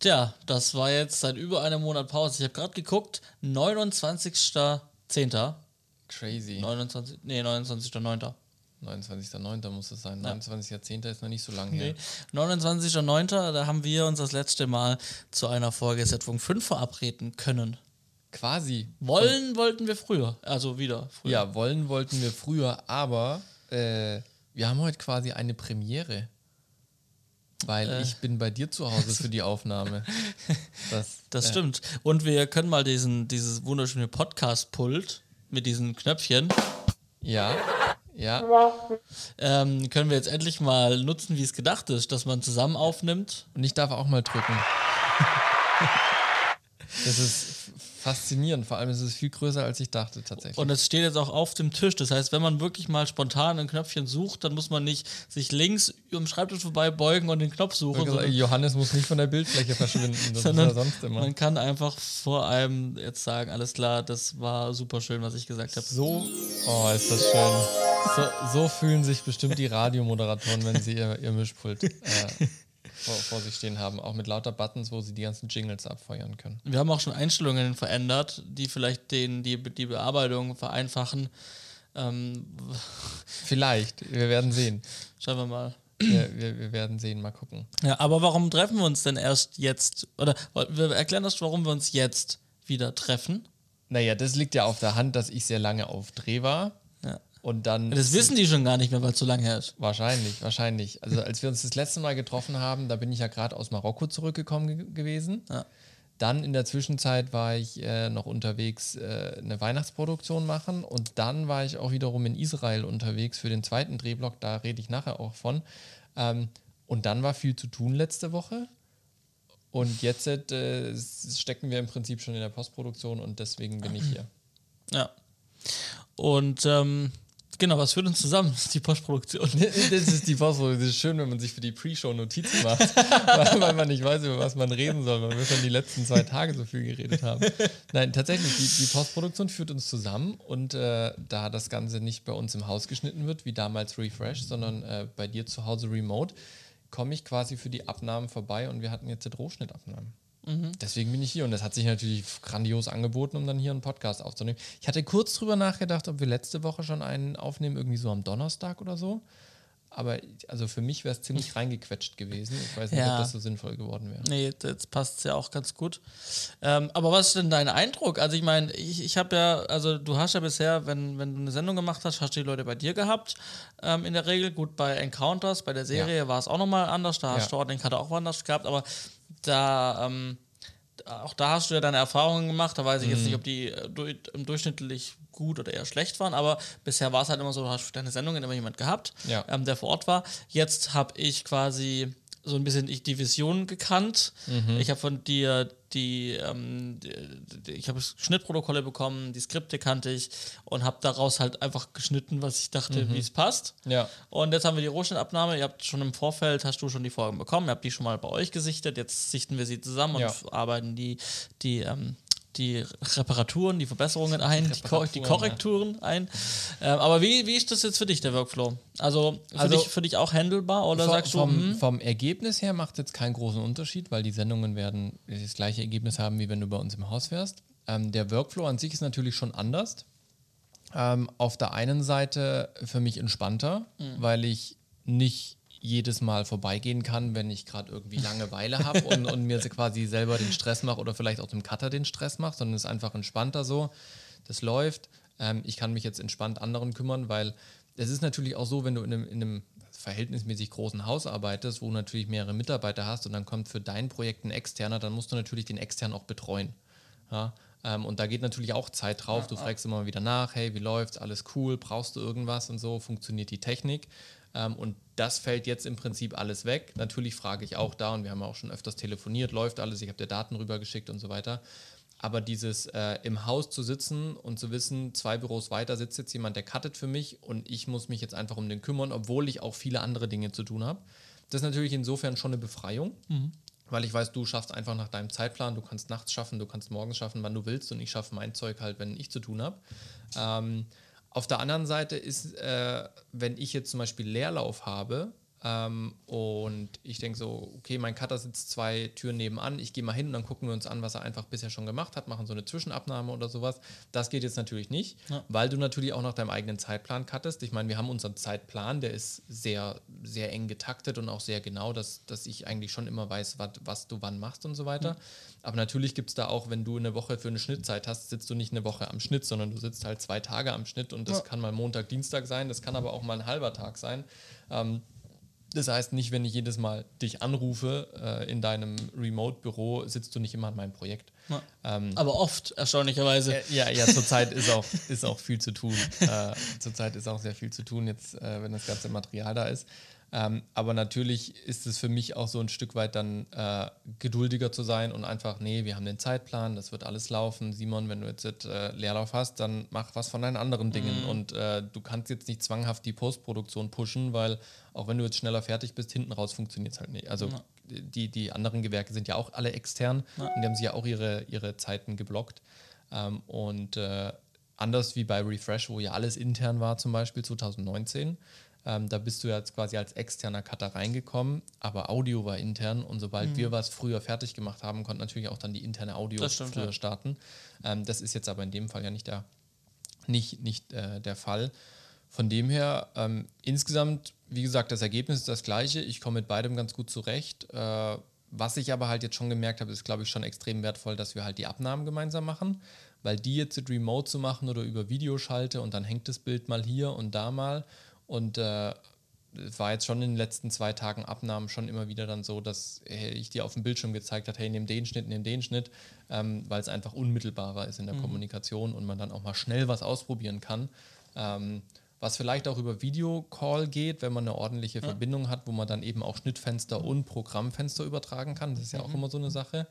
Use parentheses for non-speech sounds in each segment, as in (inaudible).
Tja, das war jetzt seit über einem Monat Pause. Ich habe gerade geguckt, 29.10. Crazy. 29, nee, 29.9. 29.09. muss es sein. Ja. 29.10. ist noch nicht so lange her. Nee. 29.09. Da haben wir uns das letzte Mal zu einer Folge Setzung 5 verabreden können. Quasi. Wollen wollten wir früher. Also wieder früher. Ja, wollen wollten wir früher, aber äh, wir haben heute quasi eine Premiere. Weil äh. ich bin bei dir zu Hause für (laughs) die Aufnahme. Das, das äh. stimmt. Und wir können mal diesen, dieses wunderschöne Podcast-Pult mit diesen Knöpfchen. Ja. Ja. Ähm, können wir jetzt endlich mal nutzen, wie es gedacht ist, dass man zusammen aufnimmt. Und ich darf auch mal drücken. (laughs) das ist faszinierend. Vor allem ist es viel größer, als ich dachte tatsächlich. Und es steht jetzt auch auf dem Tisch. Das heißt, wenn man wirklich mal spontan ein Knöpfchen sucht, dann muss man nicht sich links um Schreibtisch vorbei beugen und den Knopf suchen. Gesagt, Johannes muss nicht von der Bildfläche verschwinden. Das (laughs) sondern ist ja sonst immer. Man kann einfach vor einem jetzt sagen, alles klar, das war super schön, was ich gesagt habe. So, oh, ist das schön. So, so, fühlen sich bestimmt die Radiomoderatoren, wenn sie ihr, ihr Mischpult äh, vor, vor, sich stehen haben, auch mit lauter Buttons, wo sie die ganzen Jingles abfeuern können. Wir haben auch schon Einstellungen verändert, die vielleicht den, die, die Bearbeitung vereinfachen. Ähm, (laughs) vielleicht, wir werden sehen. Schauen wir mal. Wir, wir, wir, werden sehen, mal gucken. Ja, aber warum treffen wir uns denn erst jetzt? Oder wir erklären das, warum wir uns jetzt wieder treffen. Naja, das liegt ja auf der Hand, dass ich sehr lange auf Dreh war. Und dann. Das wissen die schon gar nicht mehr, weil es so lange her ist. Wahrscheinlich, wahrscheinlich. Also als wir uns das letzte Mal getroffen haben, da bin ich ja gerade aus Marokko zurückgekommen ge gewesen. Ja. Dann in der Zwischenzeit war ich äh, noch unterwegs, äh, eine Weihnachtsproduktion machen. Und dann war ich auch wiederum in Israel unterwegs für den zweiten Drehblock. Da rede ich nachher auch von. Ähm, und dann war viel zu tun letzte Woche. Und jetzt äh, stecken wir im Prinzip schon in der Postproduktion und deswegen bin ich hier. Ja. Und ähm, Genau, was führt uns zusammen? Das (laughs) ist die Postproduktion. (laughs) Das ist die Postproduktion. Das ist schön, wenn man sich für die Pre-Show Notizen macht, (laughs) weil, man nicht weiß, über was man reden soll, weil wir schon die letzten zwei Tage so viel geredet haben. Nein, tatsächlich, die, die Postproduktion führt uns zusammen und äh, da das Ganze nicht bei uns im Haus geschnitten wird, wie damals Refresh, sondern äh, bei dir zu Hause remote, komme ich quasi für die Abnahmen vorbei und wir hatten jetzt Rohschnittabnahmen. Mhm. Deswegen bin ich hier und das hat sich natürlich grandios angeboten, um dann hier einen Podcast aufzunehmen. Ich hatte kurz drüber nachgedacht, ob wir letzte Woche schon einen aufnehmen, irgendwie so am Donnerstag oder so. Aber also für mich wäre es ziemlich (laughs) reingequetscht gewesen. Ich weiß nicht, ja. ob das so sinnvoll geworden wäre. Nee, jetzt passt es ja auch ganz gut. Ähm, aber was ist denn dein Eindruck? Also ich meine, ich, ich habe ja, also du hast ja bisher, wenn, wenn du eine Sendung gemacht hast, hast du die Leute bei dir gehabt. Ähm, in der Regel. Gut, bei Encounters, bei der Serie ja. war es auch nochmal anders. Da hast ja. du Ordnung hatte auch anders gehabt. Aber da, ähm, auch da hast du ja deine Erfahrungen gemacht. Da weiß ich mhm. jetzt nicht, ob die äh, durch, durchschnittlich gut oder eher schlecht waren, aber bisher war es halt immer so, du hast deine Sendungen immer jemand gehabt, ja. ähm, der vor Ort war. Jetzt habe ich quasi so ein bisschen die Vision gekannt. Mhm. Ich habe von dir die, ähm, die, ich habe Schnittprotokolle bekommen, die Skripte kannte ich und habe daraus halt einfach geschnitten, was ich dachte, mhm. wie es passt. Ja. Und jetzt haben wir die Rohschnittabnahme. Ihr habt schon im Vorfeld, hast du schon die Folgen bekommen, ihr habt die schon mal bei euch gesichtet. Jetzt sichten wir sie zusammen ja. und arbeiten die, die ähm, die Reparaturen, die Verbesserungen ein, die, Ko die Korrekturen ja. ein. Ähm, aber wie, wie ist das jetzt für dich, der Workflow? Also für, also, dich, für dich auch handelbar oder vom, sagst du? Vom, hm? vom Ergebnis her macht es jetzt keinen großen Unterschied, weil die Sendungen werden das gleiche Ergebnis haben, wie wenn du bei uns im Haus wärst. Ähm, der Workflow an sich ist natürlich schon anders. Ähm, auf der einen Seite für mich entspannter, mhm. weil ich nicht jedes Mal vorbeigehen kann, wenn ich gerade irgendwie Langeweile habe (laughs) und, und, mir quasi selber den Stress mache oder vielleicht auch dem Cutter den Stress mache, sondern es ist einfach entspannter so. Das läuft. Ähm, ich kann mich jetzt entspannt anderen kümmern, weil es ist natürlich auch so, wenn du in einem, in einem verhältnismäßig großen Haus arbeitest, wo du natürlich mehrere Mitarbeiter hast und dann kommt für dein Projekt ein externer, dann musst du natürlich den externen auch betreuen. Ja? Ähm, und da geht natürlich auch Zeit drauf. Du fragst immer wieder nach, hey, wie läuft's? Alles cool? Brauchst du irgendwas und so? Funktioniert die Technik? Ähm, und das fällt jetzt im Prinzip alles weg. Natürlich frage ich auch da und wir haben auch schon öfters telefoniert, läuft alles, ich habe dir Daten rübergeschickt und so weiter. Aber dieses äh, im Haus zu sitzen und zu wissen, zwei Büros weiter sitzt jetzt jemand, der cuttet für mich und ich muss mich jetzt einfach um den kümmern, obwohl ich auch viele andere Dinge zu tun habe. Das ist natürlich insofern schon eine Befreiung, mhm. Weil ich weiß, du schaffst einfach nach deinem Zeitplan, du kannst nachts schaffen, du kannst morgens schaffen, wann du willst und ich schaffe mein Zeug halt, wenn ich zu tun habe. Ähm, auf der anderen Seite ist, äh, wenn ich jetzt zum Beispiel Leerlauf habe, Ähm, und ich denke so, okay, mein Cutter sitzt zwei Türen nebenan, ich gehe mal hin und dann gucken wir uns an, was er einfach bisher schon gemacht hat, machen so eine Zwischenabnahme oder sowas. Das geht jetzt natürlich nicht, ja. weil du natürlich auch nach deinem eigenen Zeitplan cuttest. Ich meine, wir haben unseren Zeitplan, der ist sehr, sehr eng getaktet und auch sehr genau, dass, dass ich eigentlich schon immer weiß, wat, was du wann machst und so weiter. Mhm. Aber natürlich gibt es da auch, wenn du eine Woche für eine Schnittzeit hast, sitzt du nicht eine Woche am Schnitt, sondern du sitzt halt zwei Tage am Schnitt und das ja. kann mal Montag, Dienstag sein, das kann aber auch mal ein halber Tag sein. Ähm, das heißt nicht, wenn ich jedes Mal dich anrufe äh, in deinem Remote-Büro, sitzt du nicht immer an meinem Projekt. Ja. Ähm, Aber oft, erstaunlicherweise. Äh, ja, ja, zurzeit ist auch, ist auch viel zu tun. Äh, zurzeit ist auch sehr viel zu tun, jetzt, äh, wenn das ganze Material da ist. Ähm, aber natürlich ist es für mich auch so ein Stück weit dann äh, geduldiger zu sein und einfach, nee, wir haben den Zeitplan, das wird alles laufen. Simon, wenn du jetzt äh, Leerlauf hast, dann mach was von deinen anderen Dingen. Mhm. Und äh, du kannst jetzt nicht zwanghaft die Postproduktion pushen, weil auch wenn du jetzt schneller fertig bist, hinten raus funktioniert es halt nicht. Also ja. die, die anderen Gewerke sind ja auch alle extern ja. und die haben sich ja auch ihre, ihre Zeiten geblockt. Ähm, und äh, anders wie bei Refresh, wo ja alles intern war, zum Beispiel 2019, ähm, da bist du jetzt quasi als externer Cutter reingekommen, aber Audio war intern und sobald mhm. wir was früher fertig gemacht haben, konnte natürlich auch dann die interne Audio stimmt, früher ja. starten. Ähm, das ist jetzt aber in dem Fall ja nicht der, nicht, nicht, äh, der Fall. Von dem her, ähm, insgesamt, wie gesagt, das Ergebnis ist das gleiche. Ich komme mit beidem ganz gut zurecht. Äh, was ich aber halt jetzt schon gemerkt habe, ist, glaube ich, schon extrem wertvoll, dass wir halt die Abnahmen gemeinsam machen, weil die jetzt remote zu machen oder über Videoschalte und dann hängt das Bild mal hier und da mal und äh, es war jetzt schon in den letzten zwei Tagen Abnahmen schon immer wieder dann so, dass ich dir auf dem Bildschirm gezeigt habe, hey, nimm den Schnitt, nimm den Schnitt, ähm, weil es einfach unmittelbarer ist in der mhm. Kommunikation und man dann auch mal schnell was ausprobieren kann. Ähm, was vielleicht auch über Videocall geht, wenn man eine ordentliche ja. Verbindung hat, wo man dann eben auch Schnittfenster und Programmfenster übertragen kann. Das ist ja auch mhm. immer so eine Sache.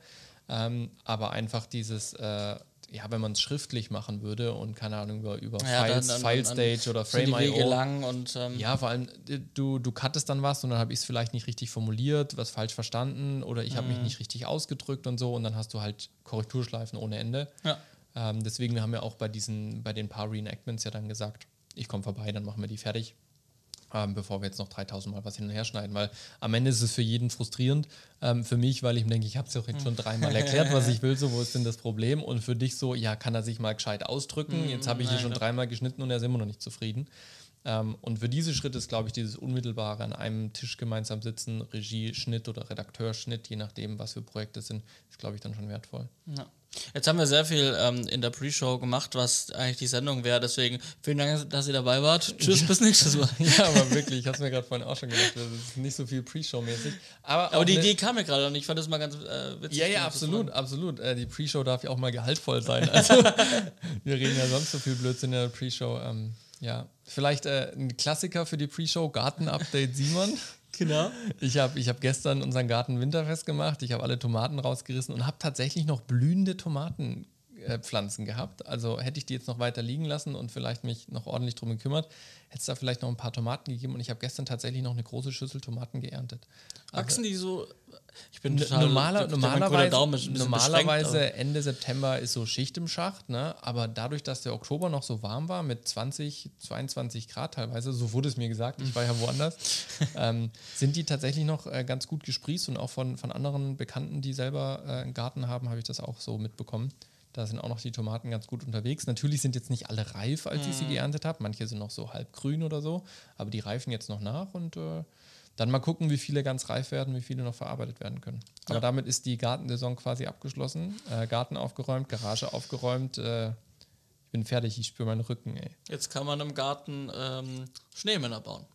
Ähm, aber einfach dieses, äh, ja, wenn man es schriftlich machen würde und keine Ahnung über, über ja, Files, dann, dann, File Stage oder Frame.io. und ähm ja, vor allem äh, du, du cuttest dann was und dann habe ich es vielleicht nicht richtig formuliert, was falsch verstanden oder ich mhm. habe mich nicht richtig ausgedrückt und so und dann hast du halt Korrekturschleifen ohne Ende. Ja. Ähm, deswegen haben wir auch bei diesen, bei den paar Reenactments ja dann gesagt, ich komme vorbei, dann machen wir die fertig ähm, bevor wir jetzt noch 3000 Mal was hin und her schneiden, weil am Ende ist es für jeden frustrierend. Ähm, für mich, weil ich mir denke, ich habe es ja auch jetzt schon dreimal erklärt, was ich will, so wo ist denn das Problem? Und für dich so, ja, kann er sich mal gescheit ausdrücken? Mm, jetzt habe ich hier schon dreimal geschnitten und er ist immer noch nicht zufrieden. Ähm, und für diese Schritte ist, glaube ich, dieses unmittelbare an einem Tisch gemeinsam sitzen, Regie, Schnitt oder Redakteurschnitt, je nachdem, was für Projekte sind, ist, glaube ich, dann schon wertvoll. Ja. Jetzt haben wir sehr viel ähm, in der Pre-Show gemacht, was eigentlich die Sendung wäre. Deswegen vielen Dank, dass ihr dabei wart. Tschüss, bis nächstes Mal. (laughs) ja, aber wirklich, ich habe es mir gerade vorhin auch schon gedacht, das ist nicht so viel Pre-Show-mäßig. Aber, aber die Idee kam mir gerade und ich fand das mal ganz äh, witzig. Ja, ja, absolut, absolut. Äh, die Pre-Show darf ja auch mal gehaltvoll sein. (laughs) Also, wir reden ja sonst so viel Blödsinn in der Pre-Show. Ähm, ja, vielleicht äh, ein Klassiker für die Pre-Show, Garten-Update Simon. Genau. Ich habe ich hab gestern unseren Garten winterfest gemacht. Ich habe alle Tomaten rausgerissen und habe tatsächlich noch blühende Tomatenpflanzen äh, gehabt. Also hätte ich die jetzt noch weiter liegen lassen und vielleicht mich noch ordentlich drum gekümmert, hätte es da vielleicht noch ein paar Tomaten gegeben. Und ich habe gestern tatsächlich noch eine große Schüssel Tomaten geerntet. Wachsen also, die so ich bin total, normaler, normalerweise, normalerweise Ende September ist so Schicht im Schacht, ne? aber dadurch, dass der Oktober noch so warm war mit 20, 22 Grad teilweise, so wurde es mir gesagt, ich war ja woanders, (laughs) ähm, sind die tatsächlich noch äh, ganz gut gesprießt und auch von, von anderen Bekannten, die selber äh, einen Garten haben, habe ich das auch so mitbekommen. Da sind auch noch die Tomaten ganz gut unterwegs. Natürlich sind jetzt nicht alle reif, als ich sie mhm. geerntet habe. Manche sind noch so halb grün oder so, aber die reifen jetzt noch nach und äh, dann mal gucken, wie viele ganz reif werden, wie viele noch verarbeitet werden können. Aber ja. damit ist die Gartensaison quasi abgeschlossen. Äh, Garten aufgeräumt, Garage aufgeräumt. Äh, ich bin fertig, ich spüre meinen Rücken. Ey. Jetzt kann man im Garten ähm, Schneemänner bauen.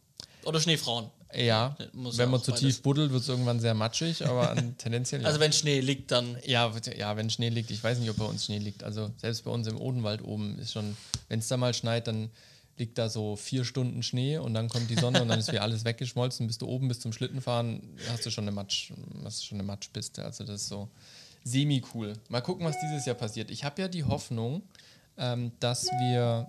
Oder Schneefrauen. Ja, wenn man zu tief buddelt, wird es irgendwann sehr matschig, aber (laughs) tendenziell. Ja. Also wenn Schnee liegt, dann. Ja, ja, wenn Schnee liegt, ich weiß nicht, ob bei uns Schnee liegt. Also selbst bei uns im Odenwald oben ist schon, wenn es da mal schneit, dann liegt da so vier Stunden Schnee und dann kommt die Sonne und dann ist wieder alles (laughs) weggeschmolzen. Bist du oben bis zum Schlittenfahren, hast du schon eine Matsch, hast schon eine Matschpiste. Also das ist so semi-cool. Mal gucken, was dieses Jahr passiert. Ich habe ja die Hoffnung, ähm, dass wir.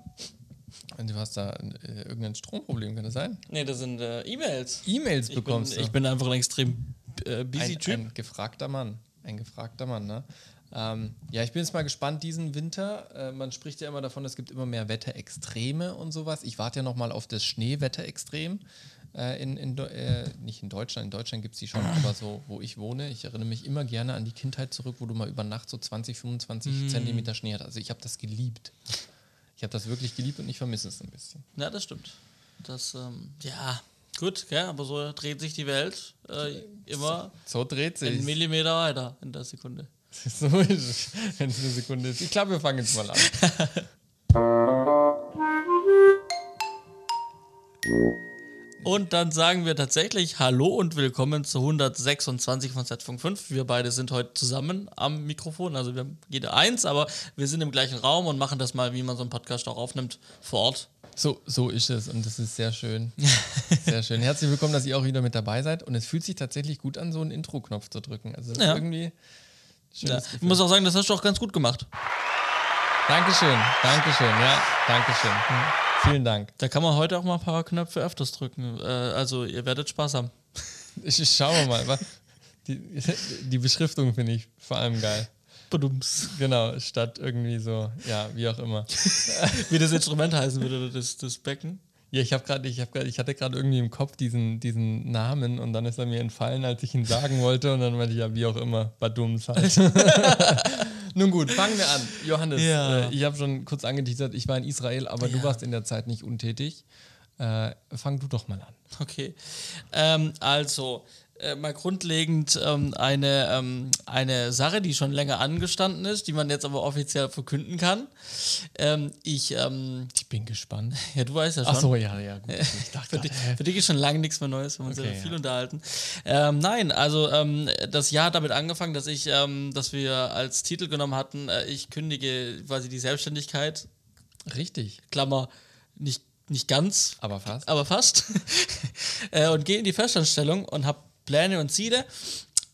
Du hast da äh, irgendein Stromproblem, kann das sein? Nee, das sind äh, E-Mails. E-Mails bekommst ich bin, du. Ich bin einfach ein extrem äh, busy ein, Typ. Ein gefragter Mann. Ein gefragter Mann, ne? Ähm, ja, ich bin jetzt mal gespannt diesen Winter. Äh, man spricht ja immer davon, es gibt immer mehr Wetterextreme und sowas. Ich warte ja noch mal auf das Schneewetterextrem. Äh, in, in, äh, nicht in Deutschland, in Deutschland gibt es die schon, aber so, wo ich wohne, ich erinnere mich immer gerne an die Kindheit zurück, wo du mal über Nacht so 20, 25 mm. Zentimeter Schnee hattest. Also ich habe das geliebt. Ich habe das wirklich geliebt und ich vermisse es ein bisschen. Ja, das stimmt. Das, ähm, ja, gut, gell, aber so dreht sich die Welt äh, immer so, so dreht sich. einen Millimeter weiter in der Sekunde. (laughs) so ist es, wenn es eine Sekunde ist. Ich glaube, wir fangen jetzt mal an. (laughs) Und dann sagen wir tatsächlich Hallo und willkommen zu 126 von Z-Funk 5. Wir beide sind heute zusammen am Mikrofon. Also wir haben jeder eins, aber wir sind im gleichen Raum und machen das mal, wie man so einen Podcast auch aufnimmt, vor Ort. So, so ist es und das ist sehr schön. (laughs) Sehr schön. Herzlich willkommen, dass ihr auch wieder mit dabei seid. Und es fühlt sich tatsächlich gut an, so einen Intro-Knopf zu drücken. Also Ja. irgendwie. Ja. Ich muss auch sagen, das hast du auch ganz gut gemacht. Dankeschön, Dankeschön, ja, Dankeschön. Hm. Vielen Dank. Da kann man heute auch mal ein paar Knöpfe öfters drücken. Äh, also ihr werdet Spaß haben. (laughs) Ich, ich schauen wir mal. Die, (laughs) die Beschriftung finde ich vor allem geil. Badums. Genau, statt irgendwie so, ja, wie auch immer. (laughs) Wie das Instrument heißen würde, das, das Becken. Ja, ich habe gerade, ich habe gerade, ich hatte gerade irgendwie im Kopf diesen, diesen Namen und dann ist er mir entfallen, als ich ihn sagen wollte und dann meinte ich ja, wie auch immer, Badums halt. (laughs) Nun gut, fangen wir an. Johannes, Ja. äh, ich habe schon kurz angeteasert, ich war in Israel, aber du Ja. warst in der Zeit nicht untätig. Äh, fang du doch mal an. Okay. Ähm, also, äh, mal grundlegend ähm, eine, ähm, eine Sache, die schon länger angestanden ist, die man jetzt aber offiziell verkünden kann. Ähm, ich, ähm, Ich bin gespannt. (laughs) ja, du weißt ja schon. Ach so, ja, ja, gut. Ich dachte, (laughs) Für dich, für dich ist schon lange nichts mehr Neues, wir haben uns Okay, ja viel ja. unterhalten. Ähm, nein, also ähm, das Jahr hat damit angefangen, dass ich, dass wir als Titel genommen hatten, äh, ich kündige quasi die Selbstständigkeit, richtig, Klammer, nicht, nicht ganz, aber fast. aber fast. (laughs) äh, und gehe in die Festanstellung und habe Pläne und Ziele.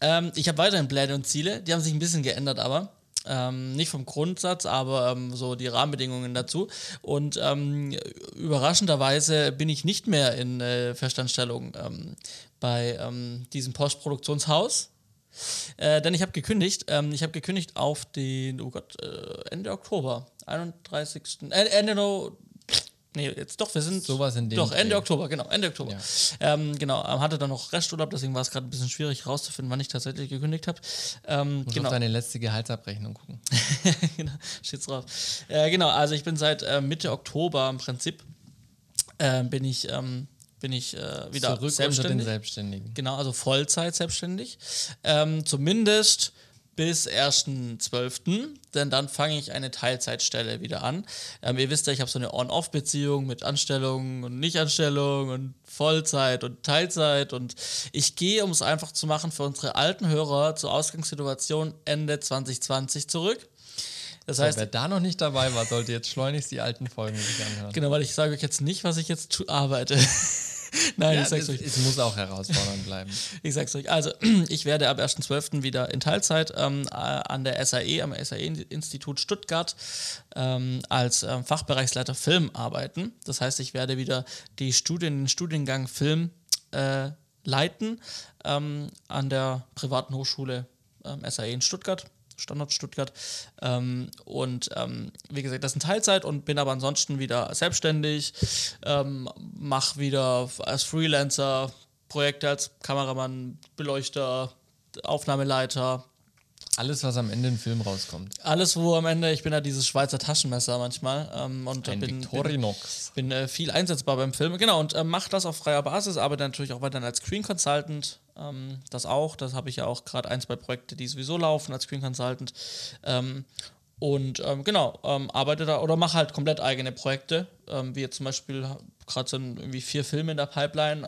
Ähm, ich habe weiterhin Pläne und Ziele, die haben sich ein bisschen geändert, aber. Ähm, nicht vom Grundsatz, aber ähm, so die Rahmenbedingungen dazu. Und ähm, überraschenderweise bin ich nicht mehr in äh, Festanstellung ähm, bei ähm, diesem Postproduktionshaus. Äh, denn ich habe gekündigt. Ähm, ich habe gekündigt auf den, oh Gott, äh, Ende Oktober. 31. Äh, Ende no, Nee, jetzt doch, wir sind. Sowas in dem Doch, Ende Dreh. Oktober, genau, Ende Oktober. Ja. Ähm, genau, ähm, hatte dann noch Resturlaub, deswegen war es gerade ein bisschen schwierig rauszufinden, wann ich tatsächlich gekündigt habe. Ähm, Muss genau. auf deine letzte Gehaltsabrechnung gucken. (laughs) genau, steht's drauf. Äh, genau, also ich bin seit äh, Mitte Oktober im Prinzip äh, bin ich, ähm, bin ich äh, wieder Zurück unter den selbstständig. Selbstständigen. Genau, also Vollzeit selbstständig. Ähm, zumindest bis 1.12., denn dann fange ich eine Teilzeitstelle wieder an. Ähm, ihr wisst ja, ich habe so eine On-Off-Beziehung mit Anstellung und Nichtanstellung und Vollzeit und Teilzeit und ich gehe, um es einfach zu machen, für unsere alten Hörer zur Ausgangssituation Ende 2020 zurück. Das heißt, wer da noch nicht dabei war, sollte jetzt schleunigst die alten Folgen sich anhören. genau, weil ich sage euch jetzt nicht, was ich jetzt arbeite. (laughs) Nein, Ja, ich sag's es, euch. es muss auch herausfordernd bleiben. (laughs) Ich sag's euch. Also, (clears throat) ich werde ab 1.12. wieder in Teilzeit ähm, äh, an der SAE, am SAE-Institut Stuttgart, ähm, als ähm, Fachbereichsleiter Film arbeiten. Das heißt, ich werde wieder die Studien, den Studiengang Film äh, leiten ähm, an der privaten Hochschule ähm, SAE in Stuttgart. Standort Stuttgart. Ähm, und ähm, wie gesagt, das ist in Teilzeit und bin aber ansonsten wieder selbstständig, ähm, mache wieder als Freelancer Projekte als Kameramann, Beleuchter, Aufnahmeleiter. Alles, was am Ende im Film rauskommt. Alles, wo am Ende, ich bin ja dieses Schweizer Taschenmesser manchmal ähm, und Ein bin, bin, Victorinox. bin äh, viel einsetzbar beim Film. Genau, und äh, mache das auf freier Basis, arbeite natürlich auch weiterhin als Screen Consultant. Ähm, das auch, das habe ich ja auch gerade ein, zwei Projekte, die sowieso laufen als Screen Consultant. Ähm, und ähm, genau, ähm, arbeite da oder mache halt komplett eigene Projekte. Ähm, wie jetzt zum Beispiel gerade sind irgendwie vier Filme in der Pipeline.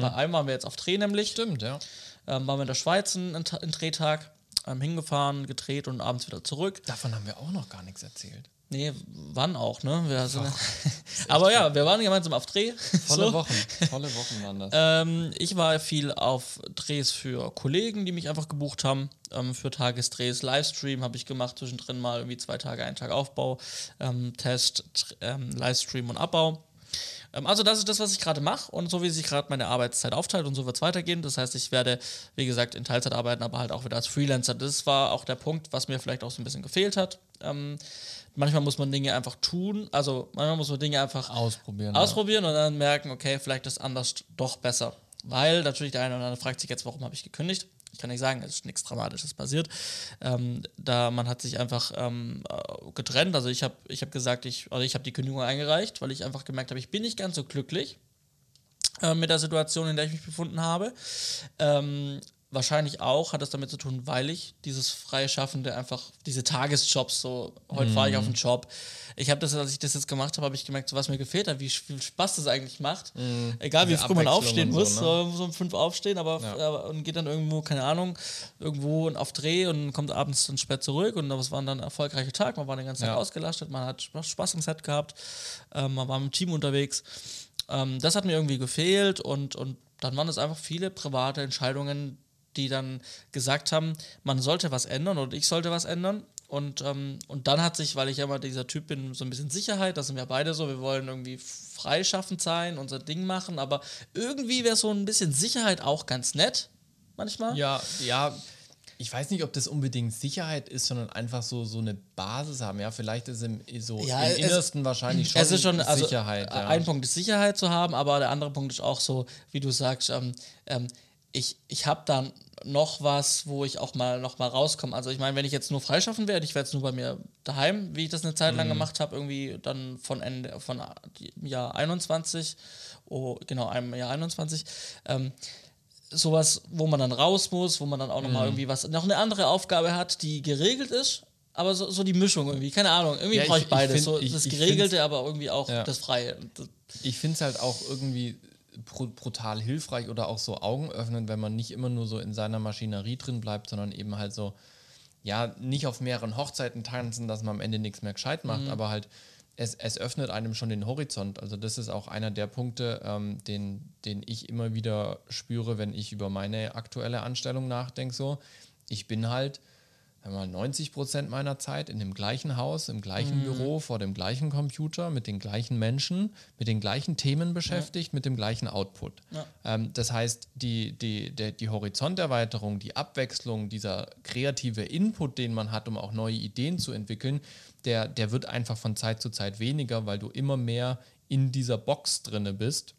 Bei einem waren wir jetzt auf Dreh nämlich. Stimmt, ja. Ähm, waren wir in der Schweiz einen, einen Drehtag, ähm, hingefahren, gedreht und abends wieder zurück. Davon haben wir auch noch gar nichts erzählt. Nee, wann auch, ne? Wir sind, (laughs) (laughs) aber ja, wir waren gemeinsam auf Dreh. Volle so. Wochen. (laughs) Volle Wochen waren das. Ähm, ich war viel auf Drehs für Kollegen, die mich einfach gebucht haben. Ähm, für Tagesdrehs, Livestream habe ich gemacht, zwischendrin mal irgendwie zwei Tage, einen Tag Aufbau, ähm, Test, ähm, Livestream und Abbau. Ähm, also das ist das, was ich gerade mache und so wie sich gerade meine Arbeitszeit aufteilt und so wird es weitergehen. Das heißt, ich werde, wie gesagt, in Teilzeit arbeiten, aber halt auch wieder als Freelancer. Das war auch der Punkt, was mir vielleicht auch so ein bisschen gefehlt hat. Manchmal muss man Dinge einfach tun, also manchmal muss man Dinge einfach ausprobieren, ausprobieren ja. und dann merken, okay, vielleicht ist anders doch besser. Weil natürlich der eine oder andere fragt sich jetzt, warum habe ich gekündigt? Ich kann nicht sagen, es ist nichts Dramatisches passiert. Ähm, da man hat sich einfach ähm, äh, getrennt. Also ich habe ich hab gesagt, ich, also ich habe die Kündigung eingereicht, weil ich einfach gemerkt habe, ich bin nicht ganz so glücklich äh, mit der Situation, in der ich mich befunden habe. Ähm, wahrscheinlich auch hat es damit zu tun, weil ich dieses Freischaffende einfach, diese Tagesjobs, so heute mm. fahre ich auf den Job. Ich habe das, als ich das jetzt gemacht habe, habe ich gemerkt, so, was mir gefehlt hat, wie viel Spaß das eigentlich macht. Mm. Egal wie früh man aufstehen muss, so, ne? so um fünf aufstehen, aber, ja. aber, und geht dann irgendwo, keine Ahnung, irgendwo auf Dreh und kommt abends dann spät zurück und das waren dann erfolgreiche Tage. Man war den ganzen Tag ja. ausgelastet, man hat Spaß im Set gehabt, ähm, man war mit dem Team unterwegs. Ähm, das hat mir irgendwie gefehlt und, und dann waren es einfach viele private Entscheidungen, die dann gesagt haben, man sollte was ändern und ich sollte was ändern. Und, ähm, und dann hat sich, weil ich ja immer dieser Typ bin, so ein bisschen Sicherheit, das sind wir beide so, wir wollen irgendwie freischaffend sein, unser Ding machen, aber irgendwie wäre so ein bisschen Sicherheit auch ganz nett, manchmal. Ja, ja, ich weiß nicht, ob das unbedingt Sicherheit ist, sondern einfach so, so eine Basis haben. Ja, vielleicht ist im, so ja, im Innersten wahrscheinlich schon, es ist schon also, Sicherheit. Ja. Ein Punkt ist Sicherheit zu haben, aber der andere Punkt ist auch so, wie du sagst, ähm, ähm, ich, ich habe dann noch was, wo ich auch mal noch mal rauskomme. Also ich meine, wenn ich jetzt nur freischaffen werde, ich werde jetzt nur bei mir daheim, wie ich das eine Zeit lang mhm. gemacht habe, irgendwie dann von Ende von Jahr 21, oh, genau, einem Jahr 21, ähm, sowas, wo man dann raus muss, wo man dann auch noch mhm. mal irgendwie was, noch eine andere Aufgabe hat, die geregelt ist, aber so, so die Mischung irgendwie, keine Ahnung, irgendwie ja, brauche ich, ich beides, ich find, so ich, das Geregelte, aber irgendwie auch ja. das Freie. Ich finde es halt auch irgendwie brutal hilfreich oder auch so Augen öffnen, wenn man nicht immer nur so in seiner Maschinerie drin bleibt, sondern eben halt so, ja, nicht auf mehreren Hochzeiten tanzen, dass man am Ende nichts mehr gescheit macht, mhm. aber halt es, es öffnet einem schon den Horizont. Also das ist auch einer der Punkte, ähm, den, den ich immer wieder spüre, wenn ich über meine aktuelle Anstellung nachdenke. So, ich bin halt mal 90 Prozent meiner Zeit in dem gleichen Haus, im gleichen mhm. Büro, vor dem gleichen Computer, mit den gleichen Menschen, mit den gleichen Themen beschäftigt, ja. mit dem gleichen Output. Ja. Ähm, das heißt, die, die, der, die Horizonterweiterung, die Abwechslung, dieser kreative Input, den man hat, um auch neue Ideen zu entwickeln, der, der wird einfach von Zeit zu Zeit weniger, weil du immer mehr in dieser Box drinne bist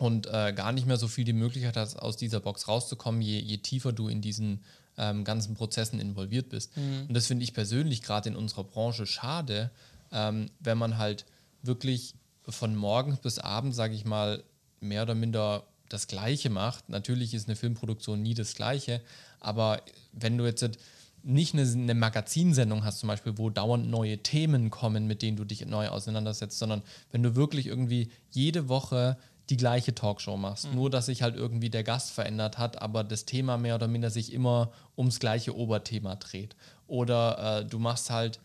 und äh, gar nicht mehr so viel die Möglichkeit hast, aus dieser Box rauszukommen, je, je tiefer du in diesen ähm, ganzen Prozessen involviert bist. Mhm. Und das finde ich persönlich gerade in unserer Branche schade, ähm, wenn man halt wirklich von morgens bis abends, sage ich mal, mehr oder minder das Gleiche macht. Natürlich ist eine Filmproduktion nie das Gleiche, aber wenn du jetzt nicht eine, eine, Magazinsendung hast, zum Beispiel, wo dauernd neue Themen kommen, mit denen du dich neu auseinandersetzt, sondern wenn du wirklich irgendwie jede Woche die gleiche Talkshow machst. Mhm. Nur, dass sich halt irgendwie der Gast verändert hat, aber das Thema mehr oder minder sich immer ums gleiche Oberthema dreht. Oder äh, du machst halt,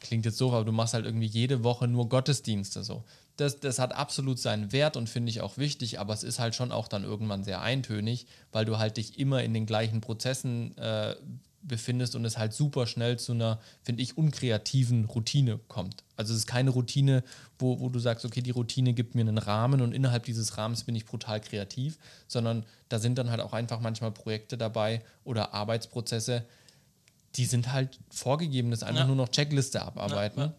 klingt jetzt so, aber du machst halt irgendwie jede Woche nur Gottesdienste so. Das, das hat absolut seinen Wert und finde ich auch wichtig, aber es ist halt schon auch dann irgendwann sehr eintönig, weil du halt dich immer in den gleichen Prozessen äh, befindest und es halt super schnell zu einer, finde ich, unkreativen Routine kommt. Also es ist keine Routine, wo, wo du sagst, okay, die Routine gibt mir einen Rahmen und innerhalb dieses Rahmens bin ich brutal kreativ, sondern da sind dann halt auch einfach manchmal Projekte dabei oder Arbeitsprozesse, die sind halt vorgegeben, das ist einfach ja. nur noch Checkliste abarbeiten. Ja,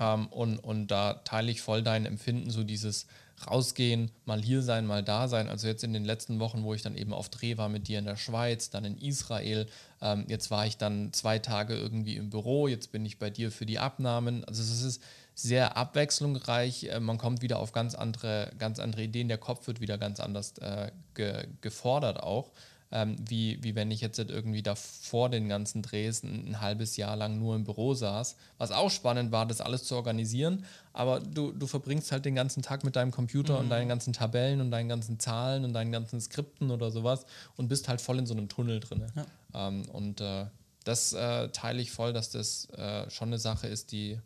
ja. Ähm, und, und da teile ich voll dein Empfinden, so dieses rausgehen, mal hier sein, mal da sein. Also jetzt in den letzten Wochen, wo ich dann eben auf Dreh war mit dir in der Schweiz, dann in Israel. Ähm, jetzt war ich dann zwei Tage irgendwie im Büro, jetzt bin ich bei dir für die Abnahmen. Also es ist sehr abwechslungsreich. Äh, man kommt wieder auf ganz andere, ganz andere Ideen. Der Kopf wird wieder ganz anders äh, ge gefordert auch ähm, wie, wie wenn ich jetzt irgendwie da vor den ganzen Drehs ein, ein, halbes Jahr lang nur im Büro saß. Was auch spannend war, das alles zu organisieren, aber du, du verbringst halt den ganzen Tag mit deinem Computer mhm. und deinen ganzen Tabellen und deinen ganzen Zahlen und deinen ganzen Skripten oder sowas und bist halt voll in so einem Tunnel drin. Ja. Ähm, und äh, das äh, teile ich voll, dass das äh, schon eine Sache ist, die,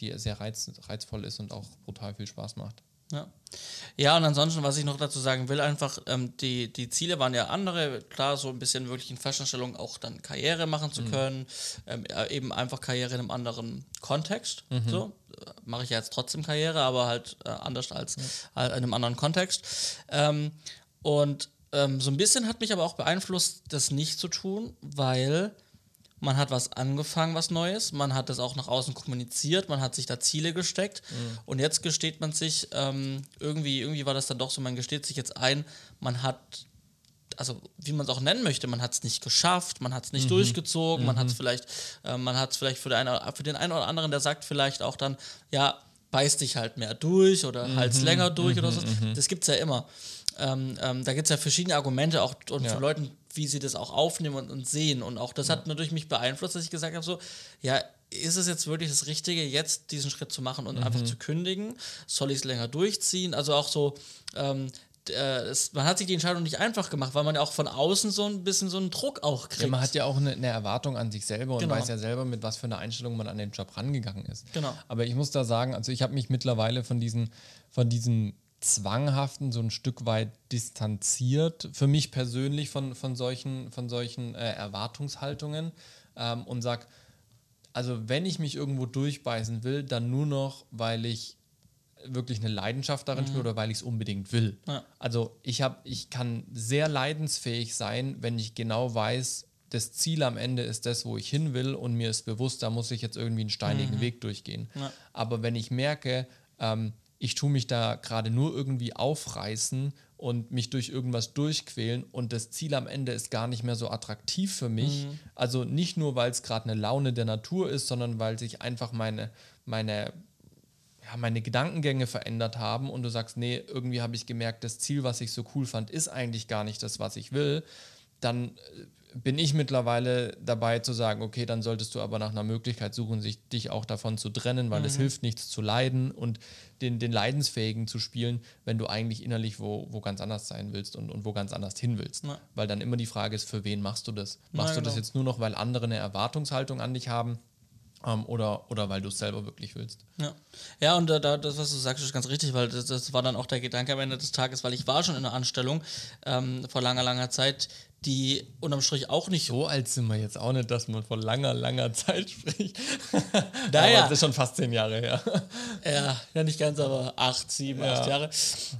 die sehr reiz, reizvoll ist und auch brutal viel Spaß macht. Ja. Ja, und ansonsten, was ich noch dazu sagen will, einfach, ähm, die, die Ziele waren ja andere. Klar, so ein bisschen wirklich in Festanstellung auch dann Karriere machen zu können. Ähm, eben einfach Karriere in einem anderen Kontext. So. Äh, Mache ich ja jetzt trotzdem Karriere, aber halt äh, anders als äh, in einem anderen Kontext. Ähm, und ähm, so ein bisschen hat mich aber auch beeinflusst, das nicht zu tun, weil man hat was angefangen, was Neues, man hat das auch nach außen kommuniziert, man hat sich da Ziele gesteckt. Und jetzt gesteht man sich, ähm, irgendwie, irgendwie war das dann doch so, man gesteht sich jetzt ein, man hat, also wie man es auch nennen möchte, man hat es nicht geschafft, man hat es nicht durchgezogen, man hat es vielleicht, äh, man hat es vielleicht für den, einen, für den einen oder anderen, der sagt vielleicht auch dann, ja, beiß dich halt mehr durch oder halt's länger durch oder so. Das gibt's ja immer. Ähm, ähm, da gibt es ja verschiedene Argumente auch und Ja. von Leuten, wie sie das auch aufnehmen und, und sehen. Und auch das hat natürlich mich beeinflusst, dass ich gesagt habe: so, ja, ist es jetzt wirklich das Richtige, jetzt diesen Schritt zu machen und einfach zu kündigen? Soll ich es länger durchziehen? Also auch so, ähm, äh, es, man hat sich die Entscheidung nicht einfach gemacht, weil man ja auch von außen so ein bisschen so einen Druck auch kriegt. Ja, man hat ja auch eine, eine Erwartung an sich selber und Genau. weiß ja selber, mit was für einer Einstellung man an den Job rangegangen ist. Genau. Aber ich muss da sagen, also ich habe mich mittlerweile von diesen, von diesen zwanghaften so ein Stück weit distanziert, für mich persönlich von, von solchen, von solchen äh, Erwartungshaltungen ähm, und sag, also wenn ich mich irgendwo durchbeißen will, dann nur noch, weil ich wirklich eine Leidenschaft darin spüre oder weil ich es unbedingt will. Ja. Also ich habe, ich kann sehr leidensfähig sein, wenn ich genau weiß, das Ziel am Ende ist das, wo ich hin will und mir ist bewusst, da muss ich jetzt irgendwie einen steinigen Weg durchgehen. Ja. Aber wenn ich merke, ähm, ich tue mich da gerade nur irgendwie aufreißen und mich durch irgendwas durchquälen und das Ziel am Ende ist gar nicht mehr so attraktiv für mich. Also nicht nur, weil es gerade eine Laune der Natur ist, sondern weil sich einfach meine, meine, ja, meine Gedankengänge verändert haben und du sagst, nee, irgendwie habe ich gemerkt, das Ziel, was ich so cool fand, ist eigentlich gar nicht das, was ich will, dann äh, bin ich mittlerweile dabei zu sagen, okay, dann solltest du aber nach einer Möglichkeit suchen, sich dich auch davon zu trennen, weil es hilft nichts zu leiden und den, den Leidensfähigen zu spielen, wenn du eigentlich innerlich wo, wo ganz anders sein willst und, und wo ganz anders hin willst. Ja. Weil dann immer die Frage ist, für wen machst du das? Machst du das genau. jetzt nur noch, weil andere eine Erwartungshaltung an dich haben ähm, oder, oder weil du es selber wirklich willst? Ja, ja und da, das, was du sagst, ist ganz richtig, weil das, das war dann auch der Gedanke am Ende des Tages, weil ich war schon in einer Anstellung ähm, vor langer, langer Zeit, die unterm Strich auch nicht So alt sind wir jetzt auch nicht, dass man von langer, langer (laughs) Zeit spricht. (laughs) Naja. Aber das ist schon fast zehn Jahre her. (laughs) Ja, ja, nicht ganz, aber acht, sieben, Ja. acht Jahre.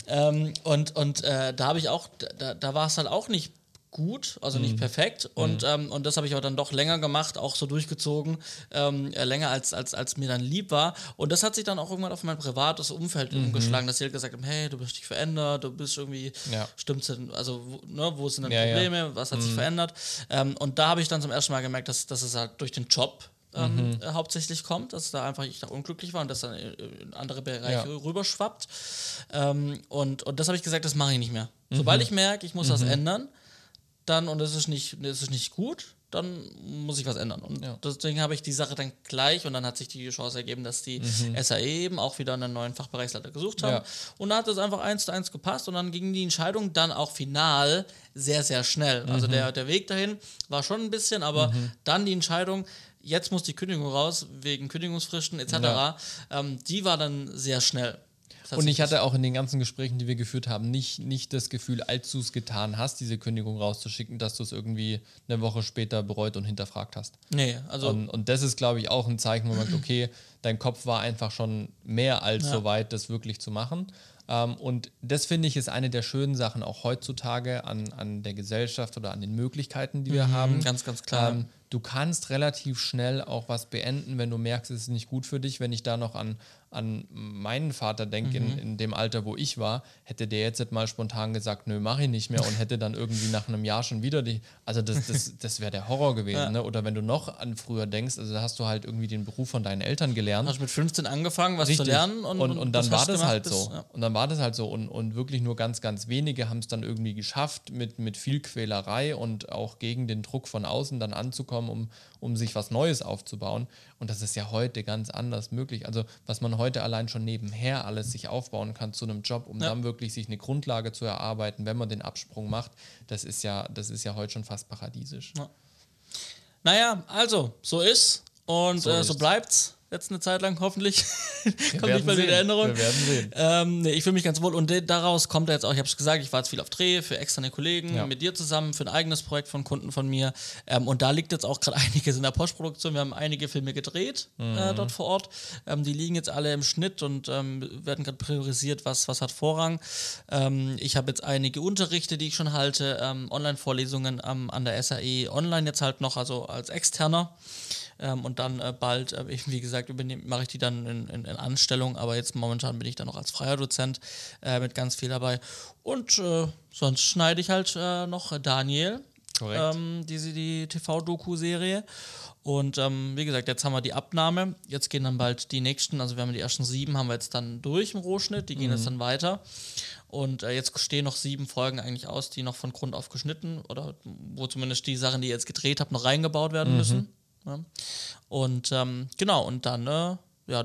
Ähm, und und äh, da habe ich auch, da, da war es halt auch nicht gut, also nicht perfekt. Und, ähm, und das habe ich aber dann doch länger gemacht, auch so durchgezogen, ähm, äh, länger als, als, als mir dann lieb war. Und das hat sich dann auch irgendwann auf mein privates Umfeld umgeschlagen, dass sie halt gesagt haben, hey, du bist dich verändert, du bist irgendwie, Ja. stimmt's denn, also wo, ne, wo sind denn Ja, ja. Probleme, was hat sich verändert? Ähm, und da habe ich dann zum ersten Mal gemerkt, dass, dass es halt durch den Job ähm, äh, hauptsächlich kommt, dass da einfach ich da unglücklich war und das dann in, in andere Bereiche Ja. rüberschwappt. Ähm, und, und das habe ich gesagt, das mache ich nicht mehr. Sobald ich merke, ich muss was ändern, dann, und es ist nicht, es ist nicht gut, dann muss ich was ändern. Und Ja. deswegen habe ich die Sache dann gleich und dann hat sich die Chance ergeben, dass die SAE eben auch wieder einen neuen Fachbereichsleiter gesucht haben. Ja. Und da hat es einfach eins zu eins gepasst und dann ging die Entscheidung dann auch final sehr, sehr schnell. Also der, der Weg dahin war schon ein bisschen, aber dann die Entscheidung, jetzt muss die Kündigung raus, wegen Kündigungsfristen etc., Ja. ähm, die war dann sehr schnell. Und ich hatte auch in den ganzen Gesprächen, die wir geführt haben, nicht, nicht das Gefühl, als du es getan hast, diese Kündigung rauszuschicken, dass du es irgendwie eine Woche später bereut und hinterfragt hast. Nee, also Und, und das ist, glaube ich, auch ein Zeichen, wo man sagt, okay, dein Kopf war einfach schon mehr als Ja. so weit, das wirklich zu machen. Ähm, und das finde ich ist eine der schönen Sachen auch heutzutage an, an der Gesellschaft oder an den Möglichkeiten, die wir haben. Mhm, ganz, ganz klar. Ähm, du kannst relativ schnell auch was beenden, wenn du merkst, es ist nicht gut für dich. Wenn ich da noch an, an meinen Vater denke, in, in dem Alter, wo ich war, hätte der jetzt mal spontan gesagt, nö, mach ich nicht mehr und hätte dann irgendwie nach einem Jahr schon wieder die. Also das, das, (laughs) das wäre der Horror gewesen. Ja. Ne? Oder wenn du noch an früher denkst, also da hast du halt irgendwie den Beruf von deinen Eltern gelernt. hast mit 15 angefangen, was zu Richtig. lernen und, und, dann das war hast du das halt bis- so. ja. Und dann war das halt so. Und, und wirklich nur ganz, ganz wenige haben es dann irgendwie geschafft, mit, mit viel Quälerei und auch gegen den Druck von außen dann anzukommen, um, um sich was Neues aufzubauen. Und das ist ja heute ganz anders möglich. Also, was man heute allein schon nebenher alles sich aufbauen kann zu einem Job, um Ja. dann wirklich sich eine Grundlage zu erarbeiten, wenn man den Absprung macht, das ist ja, das ist ja heute schon fast paradiesisch. Ja. Naja, also, so ist und So äh, so bleibt's. Jetzt eine Zeit lang, hoffentlich. (laughs) Kommt nicht mal wieder Erinnerung. Wir werden sehen. Ähm, nee, ich fühle mich ganz wohl und daraus kommt er jetzt auch, ich habe es gesagt, ich war jetzt viel auf Dreh für externe Kollegen, Ja. mit dir zusammen, für ein eigenes Projekt von Kunden von mir. Ähm, und da liegt jetzt auch gerade (laughs) einiges in der Postproduktion. Wir haben einige Filme gedreht Mhm. äh, dort vor Ort. Ähm, die liegen jetzt alle im Schnitt und ähm, werden gerade priorisiert, was, was hat Vorrang. Ähm, ich habe jetzt einige Unterrichte, die ich schon halte, ähm, Online-Vorlesungen an der SAE online jetzt halt noch, also als externer. Ähm, und dann äh, bald, äh, ich, wie gesagt, mache ich die dann in, in, in Anstellung, aber jetzt momentan bin ich dann noch als freier Dozent äh, mit ganz viel dabei. Und äh, sonst schneide ich halt äh, noch Daniel, ähm, diese die TV-Doku-Serie. Und ähm, wie gesagt, jetzt haben wir die Abnahme. Jetzt gehen dann bald die nächsten, also wir haben die ersten sieben, haben wir jetzt dann durch im Rohschnitt, die gehen jetzt dann weiter. Und äh, jetzt stehen noch sieben Folgen eigentlich aus, die noch von Grund auf geschnitten oder wo zumindest die Sachen, die ihr jetzt gedreht habt, noch reingebaut werden müssen. Ja. Und ähm, genau, und dann äh, ja,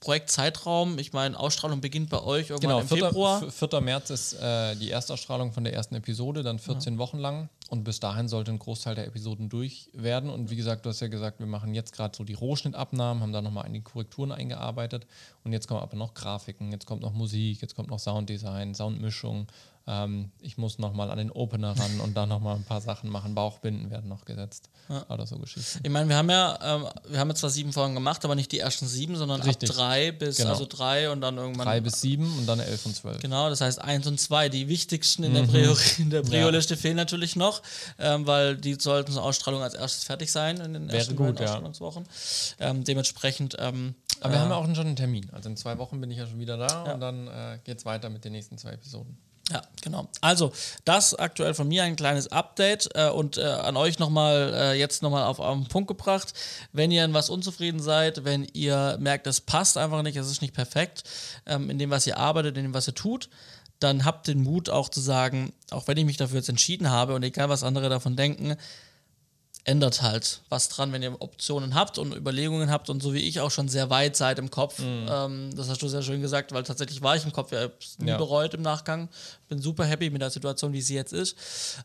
Projektzeitraum, ich meine, Ausstrahlung beginnt bei euch irgendwann Genau, im 4. Februar. f- 4. März ist äh, die Erstausstrahlung von der ersten Episode, dann 14 Wochen lang. Und bis dahin sollte ein Großteil der Episoden durch werden. Und wie gesagt, du hast ja gesagt, wir machen jetzt gerade so die Rohschnittabnahmen, haben da nochmal einige Korrekturen eingearbeitet. Und jetzt kommen aber noch Grafiken, jetzt kommt noch Musik, jetzt kommt noch Sounddesign, Soundmischung. Ähm, ich muss nochmal an den Opener ran und da nochmal ein paar Sachen machen. Bauchbinden werden noch gesetzt. Oder so Geschichten. Ich meine, wir haben ja, ähm, wir haben jetzt zwar sieben Folgen gemacht, aber nicht die ersten sieben, sondern Richtig. ab drei bis, Genau. also drei und dann irgendwann. Drei bis sieben und dann elf und zwölf. Genau, das heißt eins und zwei, die wichtigsten in in der Prio-Liste fehlen natürlich noch, ähm, weil die sollten zur Ausstrahlung als erstes fertig sein in den Wäre ersten gut, beiden ja. Ausstrahlungswochen. Ähm, dementsprechend, ähm, Aber wir äh, haben ja auch schon einen Termin. Also in zwei Wochen bin ich ja schon wieder da und dann äh, geht es weiter mit den nächsten zwei Episoden. Ja, genau. Also, das aktuell von mir ein kleines Update äh, und äh, an euch nochmal, äh, jetzt nochmal auf einen Punkt gebracht. Wenn ihr in was unzufrieden seid, wenn ihr merkt, es passt einfach nicht, es ist nicht perfekt ähm, in dem, was ihr arbeitet, in dem, was ihr tut, dann habt den Mut auch zu sagen, auch wenn ich mich dafür jetzt entschieden habe und egal was andere davon denken, ändert halt was dran, wenn ihr Optionen habt und Überlegungen habt und so wie ich auch schon sehr weit seid im Kopf. Ähm, das hast du sehr schön gesagt, weil tatsächlich war ich im Kopf, ich habe es nie Ja. bereut im Nachgang. Bin super happy mit der Situation, wie sie jetzt ist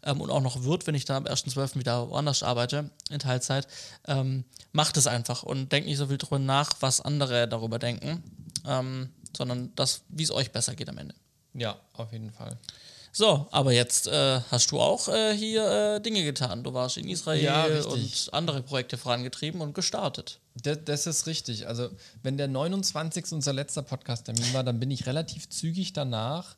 ähm, und auch noch wird, wenn ich dann am 1.12. wieder woanders arbeite, in Teilzeit. Ähm, macht es einfach und denkt nicht so viel drüber nach, was andere darüber denken, ähm, sondern das, wie es euch besser geht am Ende. Ja, auf jeden Fall. So, aber jetzt äh, hast du auch äh, hier äh, Dinge getan. Du warst in Israel Ja, und andere Projekte vorangetrieben und gestartet. Das, das ist richtig. Also, wenn der 29. unser letzter Podcast-Termin war, dann bin ich relativ zügig danach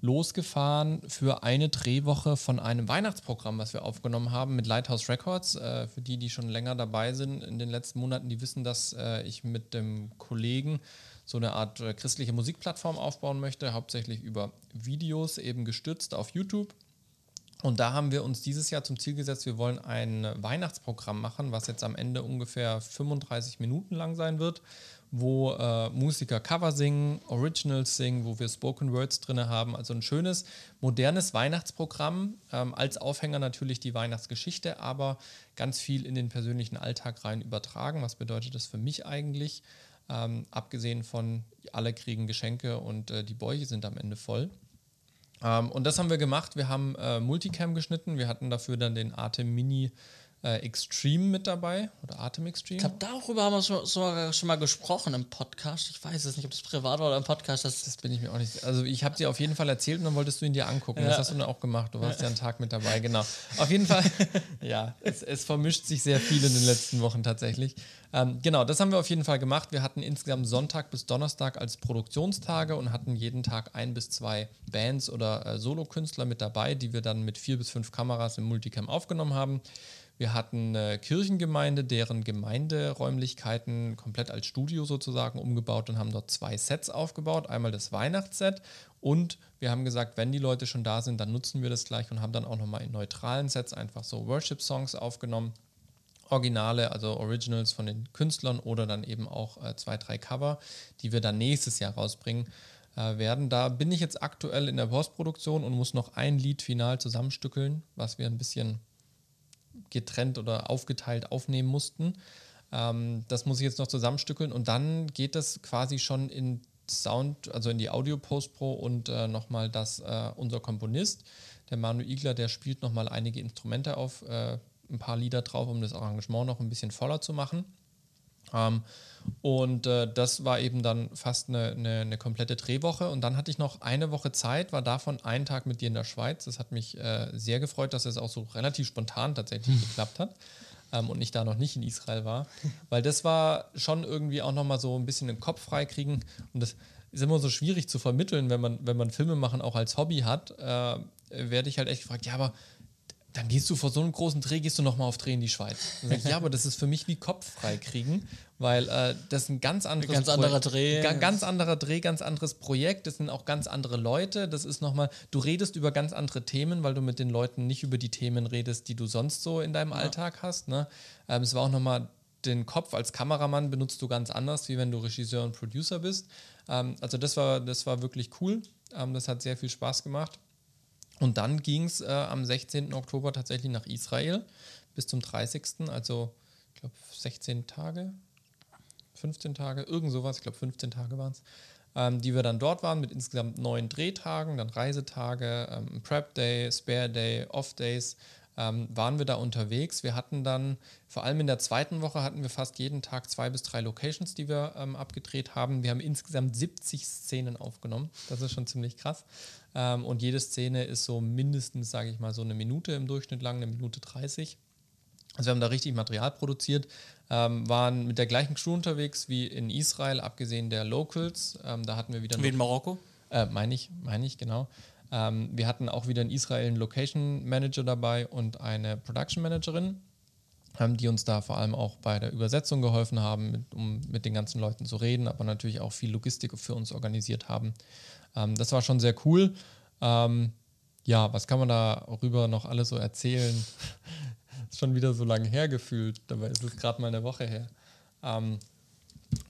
losgefahren für eine Drehwoche von einem Weihnachtsprogramm, was wir aufgenommen haben mit Lighthouse Records. Äh, für die, die schon länger dabei sind in den letzten Monaten, die wissen, dass äh, ich mit dem Kollegen so eine Art äh, christliche Musikplattform aufbauen möchte, hauptsächlich über Videos, eben gestützt auf YouTube. Und da haben wir uns dieses Jahr zum Ziel gesetzt, wir wollen ein Weihnachtsprogramm machen, was jetzt am Ende ungefähr 35 Minuten lang sein wird, wo äh, Musiker Cover singen, Originals singen, wo wir Spoken Words drin haben. Also ein schönes, modernes Weihnachtsprogramm. Ähm, als Aufhänger natürlich die Weihnachtsgeschichte, aber ganz viel in den persönlichen Alltag rein übertragen. Was bedeutet das für mich eigentlich? Ähm, abgesehen von alle kriegen Geschenke und äh, die Bäuche sind am Ende voll. Ähm, und das haben wir gemacht. Wir haben äh, Multicam geschnitten. Wir hatten dafür dann den Atem Mini äh, Extreme mit dabei. Oder Atem Extreme. Ich glaube, darüber haben wir schon, sogar schon mal gesprochen im Podcast. Ich weiß es nicht, ob das privat war oder im Podcast. Das, Das bin ich mir auch nicht. Also ich habe dir auf jeden Fall erzählt und dann wolltest du ihn dir angucken. Das hast du dann auch gemacht. Du warst ja einen Tag mit dabei, genau. Auf jeden Fall, (laughs) ja, es, es vermischt sich sehr viel in den letzten Wochen tatsächlich. Ähm, genau, das haben wir auf jeden Fall gemacht. Wir hatten insgesamt Sonntag bis Donnerstag als Produktionstage und hatten jeden Tag ein bis zwei Bands oder äh, Solokünstler mit dabei, die wir dann mit vier bis fünf Kameras im Multicam aufgenommen haben. Wir hatten eine Kirchengemeinde, deren Gemeinderäumlichkeiten komplett als Studio sozusagen umgebaut und haben dort zwei Sets aufgebaut. Einmal das Weihnachtsset und wir haben gesagt, wenn die Leute schon da sind, dann nutzen wir das gleich und haben dann auch nochmal in neutralen Sets einfach so Worship-Songs aufgenommen. Originale, also Originals von den Künstlern oder dann eben auch äh, zwei, drei Cover, die wir dann nächstes Jahr rausbringen äh, werden. Da bin ich jetzt aktuell in der Postproduktion und muss noch ein Lied final zusammenstückeln, was wir ein bisschen getrennt oder aufgeteilt aufnehmen mussten. Ähm, das muss ich jetzt noch zusammenstückeln und dann geht das quasi schon in Sound, also in die Audio Post Pro und äh, nochmal das, äh, unser Komponist, der Manu Igler, der spielt nochmal einige Instrumente auf, äh, ein paar Lieder drauf, um das Arrangement noch ein bisschen voller zu machen. Ähm, und äh, das war eben dann fast eine, eine, eine, komplette Drehwoche. Und dann hatte ich noch eine Woche Zeit, war davon einen Tag mit dir in der Schweiz. Das hat mich äh, sehr gefreut, dass es auch so relativ spontan tatsächlich geklappt hat ähm, und ich da noch nicht in Israel war. Weil das war schon irgendwie auch nochmal so ein bisschen den Kopf freikriegen. Und das ist immer so schwierig zu vermitteln, wenn man, wenn man Filme machen auch als Hobby hat, äh, werde ich halt echt gefragt, ja, aber dann gehst du vor so einem großen Dreh, gehst du nochmal auf Dreh in die Schweiz. Ich, ja, aber das ist für mich wie Kopf frei kriegen, weil äh, das ist ein ganz anderes ganz anderer Dreh. Ga ganz anderer Dreh, ganz anderes Projekt. Das sind auch ganz andere Leute. Das ist nochmal, du redest über ganz andere Themen, weil du mit den Leuten nicht über die Themen redest, die du sonst so in deinem ja. Alltag hast. Ne? Ähm, es war auch nochmal den Kopf als Kameramann benutzt du ganz anders, wie wenn du Regisseur und Producer bist. Ähm, also das war, das war wirklich cool. Ähm, das hat sehr viel Spaß gemacht. Und dann ging es äh, am 16. Oktober tatsächlich nach Israel bis zum 30. Also, ich glaube, 16 Tage, 15 Tage, irgend sowas, ich glaube 15 Tage waren es, ähm, die wir dann dort waren mit insgesamt neun Drehtagen, dann Reisetage, ähm, Prep Day, Spare Day, Off Days ähm, waren wir da unterwegs. Wir hatten dann, vor allem in der zweiten Woche, hatten wir fast jeden Tag zwei bis drei Locations, die wir ähm, abgedreht haben. Wir haben insgesamt 70 Szenen aufgenommen. Das ist schon ziemlich krass. Ähm, und jede Szene ist so mindestens, sage ich mal, so eine Minute im Durchschnitt lang, eine Minute 30. Also wir haben da richtig Material produziert, ähm, waren mit der gleichen Crew unterwegs wie in Israel, abgesehen der Locals. Ähm, da hatten wir wieder. Wie in Marokko? Äh, meine ich, meine ich, genau. Ähm, wir hatten auch wieder in Israel einen Location Manager dabei und eine Production Managerin, die uns da vor allem auch bei der Übersetzung geholfen haben, mit, um mit den ganzen Leuten zu reden, aber natürlich auch viel Logistik für uns organisiert haben. Ähm, das war schon sehr cool. Ähm, ja, was kann man darüber noch alles so erzählen? (laughs) ist schon wieder so lange her gefühlt, dabei ist es gerade mal eine Woche her. Ähm,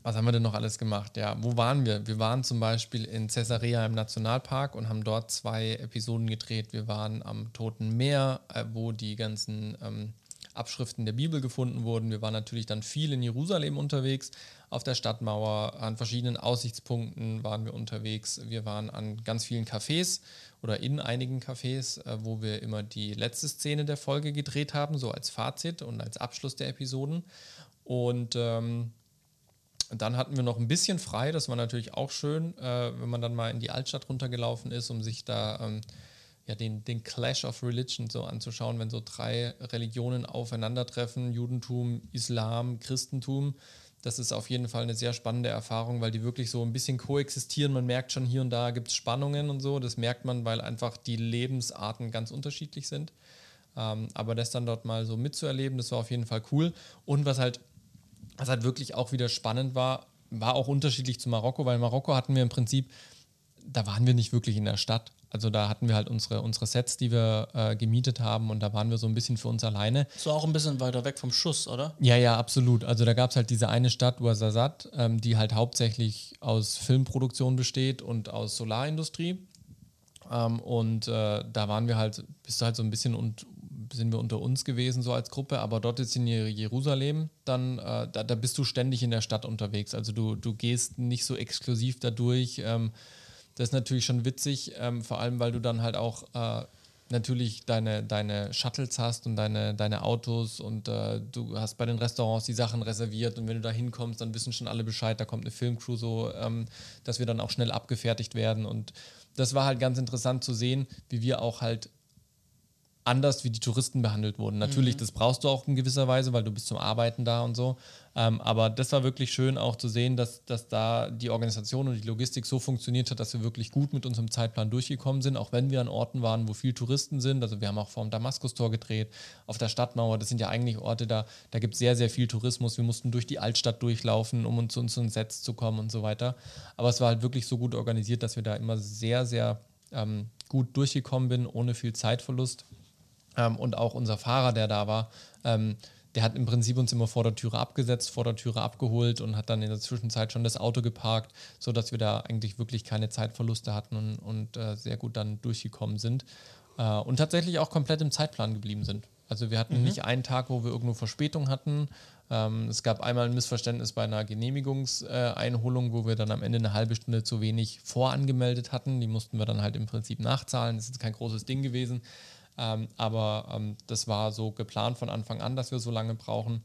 was haben wir denn noch alles gemacht? Ja, wo waren wir? Wir waren zum Beispiel in Caesarea im Nationalpark und haben dort zwei Episoden gedreht. Wir waren am Toten Meer, äh, wo die ganzen ähm, Abschriften der Bibel gefunden wurden. Wir waren natürlich dann viel in Jerusalem unterwegs, auf der Stadtmauer, an verschiedenen Aussichtspunkten waren wir unterwegs. Wir waren an ganz vielen Cafés oder in einigen Cafés, äh, wo wir immer die letzte Szene der Folge gedreht haben, so als Fazit und als Abschluss der Episoden. Und ähm, dann hatten wir noch ein bisschen frei, das war natürlich auch schön, äh, wenn man dann mal in die Altstadt runtergelaufen ist, um sich da ähm, ja, den, den Clash of Religion so anzuschauen, wenn so drei Religionen aufeinandertreffen, Judentum, Islam, Christentum. Das ist auf jeden Fall eine sehr spannende Erfahrung, weil die wirklich so ein bisschen koexistieren. Man merkt schon hier und da gibt es Spannungen und so. Das merkt man, weil einfach die Lebensarten ganz unterschiedlich sind. Ähm, aber das dann dort mal so mitzuerleben, das war auf jeden Fall cool. Und was halt was halt wirklich auch wieder spannend war, war auch unterschiedlich zu Marokko, weil Marokko hatten wir im Prinzip, da waren wir nicht wirklich in der Stadt. Also da hatten wir halt unsere, unsere Sets, die wir äh, gemietet haben und da waren wir so ein bisschen für uns alleine. So auch ein bisschen weiter weg vom Schuss, oder? Ja, ja, absolut. Also da gab es halt diese eine Stadt, Ouarzazate, ähm, die halt hauptsächlich aus Filmproduktion besteht und aus Solarindustrie. Ähm, und äh, da waren wir halt, bist du halt so ein bisschen und sind wir unter uns gewesen, so als Gruppe, aber dort ist in Jerusalem, dann, äh, da, da, bist du ständig in der Stadt unterwegs. Also du, du gehst nicht so exklusiv dadurch. Ähm, das ist natürlich schon witzig, ähm, vor allem weil du dann halt auch äh, natürlich deine, deine Shuttles hast und deine, deine Autos und äh, du hast bei den Restaurants die Sachen reserviert und wenn du da hinkommst, dann wissen schon alle Bescheid, da kommt eine Filmcrew so, ähm, dass wir dann auch schnell abgefertigt werden und das war halt ganz interessant zu sehen, wie wir auch halt anders wie die Touristen behandelt wurden. Natürlich, mhm. das brauchst du auch in gewisser Weise, weil du bist zum Arbeiten da und so. Ähm, aber das war wirklich schön auch zu sehen, dass, dass da die Organisation und die Logistik so funktioniert hat, dass wir wirklich gut mit unserem Zeitplan durchgekommen sind, auch wenn wir an Orten waren, wo viel Touristen sind. Also wir haben auch vor dem Damaskustor gedreht, auf der Stadtmauer. Das sind ja eigentlich Orte, da, da gibt es sehr, sehr viel Tourismus. Wir mussten durch die Altstadt durchlaufen, um zu unseren Sets zu kommen und so weiter. Aber es war halt wirklich so gut organisiert, dass wir da immer sehr, sehr ähm, gut durchgekommen sind, ohne viel Zeitverlust. Ähm, und auch unser Fahrer, der da war, ähm, der hat im Prinzip uns immer vor der Türe abgesetzt, vor der Türe abgeholt und hat dann in der Zwischenzeit schon das Auto geparkt, sodass wir da eigentlich wirklich keine Zeitverluste hatten und, und äh, sehr gut dann durchgekommen sind. Äh, und tatsächlich auch komplett im Zeitplan geblieben sind. Also wir hatten mhm. nicht einen Tag, wo wir irgendwo Verspätung hatten. Ähm, es gab einmal ein Missverständnis bei einer Genehmigungseinholung, wo wir dann am Ende eine halbe Stunde zu wenig vorangemeldet hatten. Die mussten wir dann halt im Prinzip nachzahlen. Das ist kein großes Ding gewesen. Ähm, aber ähm, das war so geplant von Anfang an, dass wir so lange brauchen.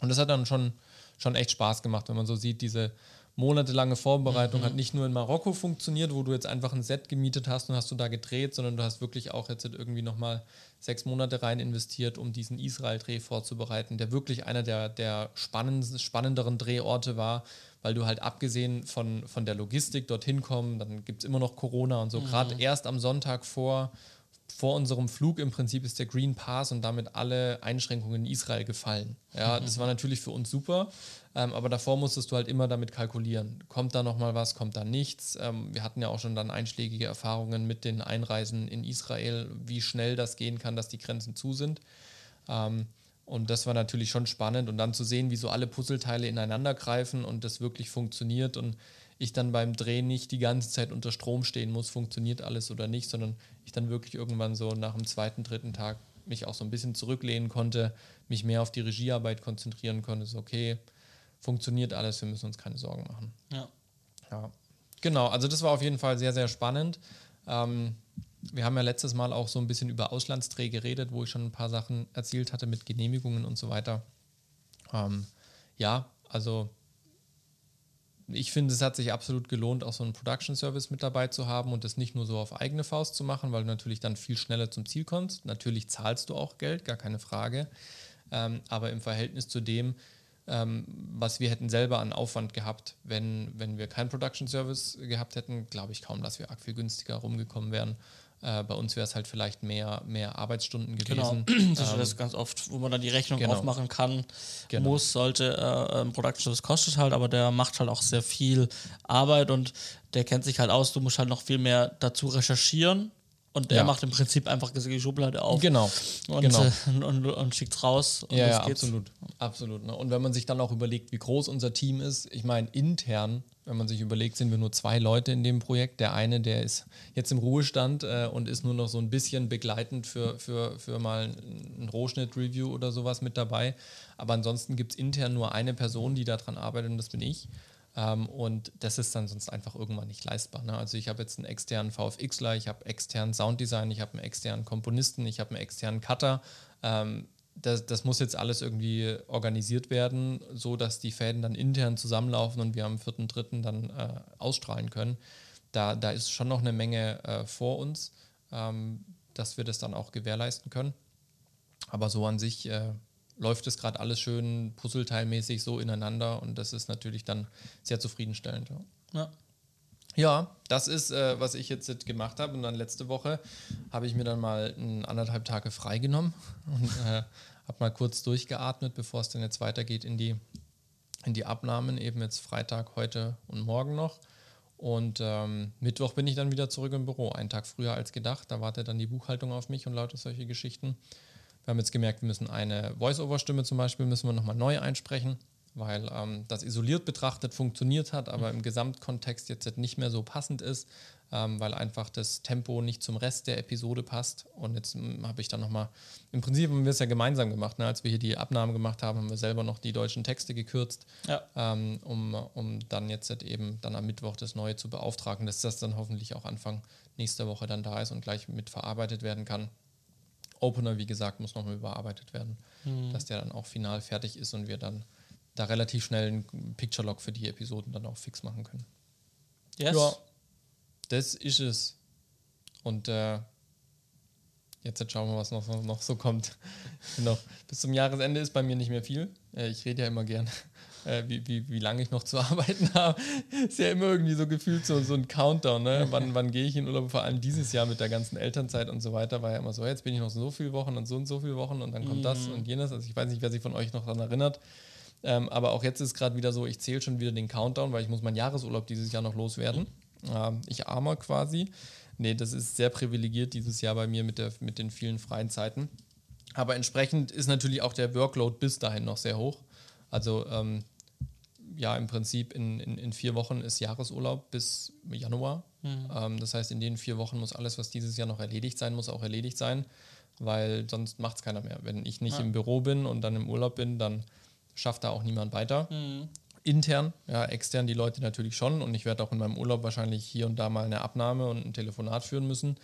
Und das hat dann schon, schon echt Spaß gemacht, wenn man so sieht, diese monatelange Vorbereitung mhm. hat nicht nur in Marokko funktioniert, wo du jetzt einfach ein Set gemietet hast und hast du da gedreht, sondern du hast wirklich auch jetzt irgendwie nochmal sechs Monate rein investiert, um diesen Israel-Dreh vorzubereiten, der wirklich einer der, der spannenderen Drehorte war, weil du halt abgesehen von, von der Logistik dorthin kommen, dann gibt es immer noch Corona und so. Mhm. Gerade erst am Sonntag vor, vor unserem Flug im Prinzip ist der Green Pass und damit alle Einschränkungen in Israel gefallen. Ja, mhm. das war natürlich für uns super, ähm, aber davor musstest du halt immer damit kalkulieren. Kommt da nochmal was, kommt da nichts? Ähm, wir hatten ja auch schon dann einschlägige Erfahrungen mit den Einreisen in Israel, wie schnell das gehen kann, dass die Grenzen zu sind. Ähm, und das war natürlich schon spannend und dann zu sehen, wie so alle Puzzleteile ineinander greifen und das wirklich funktioniert und ich dann beim Drehen nicht die ganze Zeit unter Strom stehen muss, funktioniert alles oder nicht, sondern ich dann wirklich irgendwann so nach dem zweiten, dritten Tag mich auch so ein bisschen zurücklehnen konnte, mich mehr auf die Regiearbeit konzentrieren konnte, so okay, funktioniert alles, wir müssen uns keine Sorgen machen. Ja. Ja. Genau, also das war auf jeden Fall sehr, sehr spannend. Ähm, wir haben ja letztes Mal auch so ein bisschen über Auslandsdreh geredet, wo ich schon ein paar Sachen erzielt hatte mit Genehmigungen und so weiter. Ähm, ja, also ich finde, es hat sich absolut gelohnt, auch so einen Production Service mit dabei zu haben und das nicht nur so auf eigene Faust zu machen, weil du natürlich dann viel schneller zum Ziel kommst. Natürlich zahlst du auch Geld, gar keine Frage. Ähm, aber im Verhältnis zu dem, ähm, was wir hätten selber an Aufwand gehabt, wenn, wenn wir keinen Production Service gehabt hätten, glaube ich kaum, dass wir arg viel günstiger rumgekommen wären. Äh, bei uns wäre es halt vielleicht mehr, mehr Arbeitsstunden gewesen. Genau, (clears throat) das ähm, ist ganz oft, wo man dann die Rechnung genau. aufmachen kann, genau. muss, sollte. Äh, ähm, Production Service kostet halt, aber der macht halt auch sehr viel Arbeit und der kennt sich halt aus. Du musst halt noch viel mehr dazu recherchieren und er ja. macht im Prinzip einfach die Schublade auf. Genau. Und, genau. Äh, (laughs) und, und schickt raus. Und ja, ja absolut. Absolut. Ne? Und wenn man sich dann auch überlegt, wie groß unser Team ist, ich meine, intern, wenn man sich überlegt, sind wir nur zwei Leute in dem Projekt. Der eine, der ist jetzt im Ruhestand äh, und ist nur noch so ein bisschen begleitend für, für, für mal ein Rohschnitt-Review oder sowas mit dabei. Aber ansonsten gibt es intern nur eine Person, die daran arbeitet und das bin ich. Ähm, und das ist dann sonst einfach irgendwann nicht leistbar. Ne? Also ich habe jetzt einen externen VFXler, ich habe externen Sounddesign, ich habe einen externen Komponisten, ich habe einen externen Cutter. Ähm, das, das, muss jetzt alles irgendwie organisiert werden, so dass die Fäden dann intern zusammenlaufen und wir am 4.3. dann äh, ausstrahlen können. Da, da ist schon noch eine Menge äh, vor uns, ähm, dass wir das dann auch gewährleisten können. Aber so an sich äh, läuft es gerade alles schön puzzleteilmäßig so ineinander und das ist natürlich dann sehr zufriedenstellend. Ja. ja. Ja, das ist, äh, was ich jetzt gemacht habe. Und dann letzte Woche habe ich mir dann mal ein, anderthalb Tage freigenommen und äh, habe mal kurz durchgeatmet, bevor es dann jetzt weitergeht in die, in die Abnahmen. Eben jetzt Freitag, heute und morgen noch. Und ähm, Mittwoch bin ich dann wieder zurück im Büro, einen Tag früher als gedacht. Da wartet dann die Buchhaltung auf mich und lauter solche Geschichten. Wir haben jetzt gemerkt, wir müssen eine Voice-Over-Stimme zum Beispiel müssen wir nochmal neu einsprechen, weil ähm, das isoliert betrachtet funktioniert hat, aber mhm. im Gesamtkontext jetzt nicht mehr so passend ist, ähm, weil einfach das Tempo nicht zum Rest der Episode passt. Und jetzt hm, habe ich dann nochmal, im Prinzip haben wir es ja gemeinsam gemacht, ne? als wir hier die Abnahme gemacht haben, haben wir selber noch die deutschen Texte gekürzt, ja. ähm, um, um dann jetzt halt eben dann am Mittwoch das Neue zu beauftragen, dass das dann hoffentlich auch Anfang nächster Woche dann da ist und gleich mit verarbeitet werden kann. Opener, wie gesagt, muss nochmal überarbeitet werden, mhm. dass der dann auch final fertig ist und wir dann da relativ schnell einen Picture-Log für die Episoden dann auch fix machen können. Yes. Ja, das ist es. Und äh, jetzt, schauen wir, was noch, noch so kommt. (laughs) genau. Bis zum Jahresende ist bei mir nicht mehr viel. Äh, ich rede ja immer gern (laughs) äh, wie, wie, wie lange ich noch zu (laughs) arbeiten habe, ist ja immer irgendwie so gefühlt so, so ein Countdown. Ne? Wann, wann gehe ich in Urlaub? Vor allem dieses Jahr mit der ganzen Elternzeit und so weiter war ja immer so, jetzt bin ich noch so viele Wochen und so und so viele Wochen und dann kommt mhm. das und jenes. Also ich weiß nicht, wer sich von euch noch daran erinnert. Ähm, aber auch jetzt ist gerade wieder so, ich zähle schon wieder den Countdown, weil ich muss meinen Jahresurlaub dieses Jahr noch loswerden. Ähm, ich armer quasi. Nee, das ist sehr privilegiert dieses Jahr bei mir mit, der, mit den vielen freien Zeiten. Aber entsprechend ist natürlich auch der Workload bis dahin noch sehr hoch. Also ähm, ja, im Prinzip in, in, in, vier Wochen ist Jahresurlaub bis Januar. Mhm. Ähm, das heißt, in den vier Wochen muss alles, was dieses Jahr noch erledigt sein muss, auch erledigt sein, weil sonst macht es keiner mehr. Wenn ich nicht ja. im Büro bin und dann im Urlaub bin, dann schafft da auch niemand weiter. Mhm. Intern, ja, extern die Leute natürlich schon und ich werde auch in meinem Urlaub wahrscheinlich hier und da mal eine Abnahme und ein Telefonat führen müssen.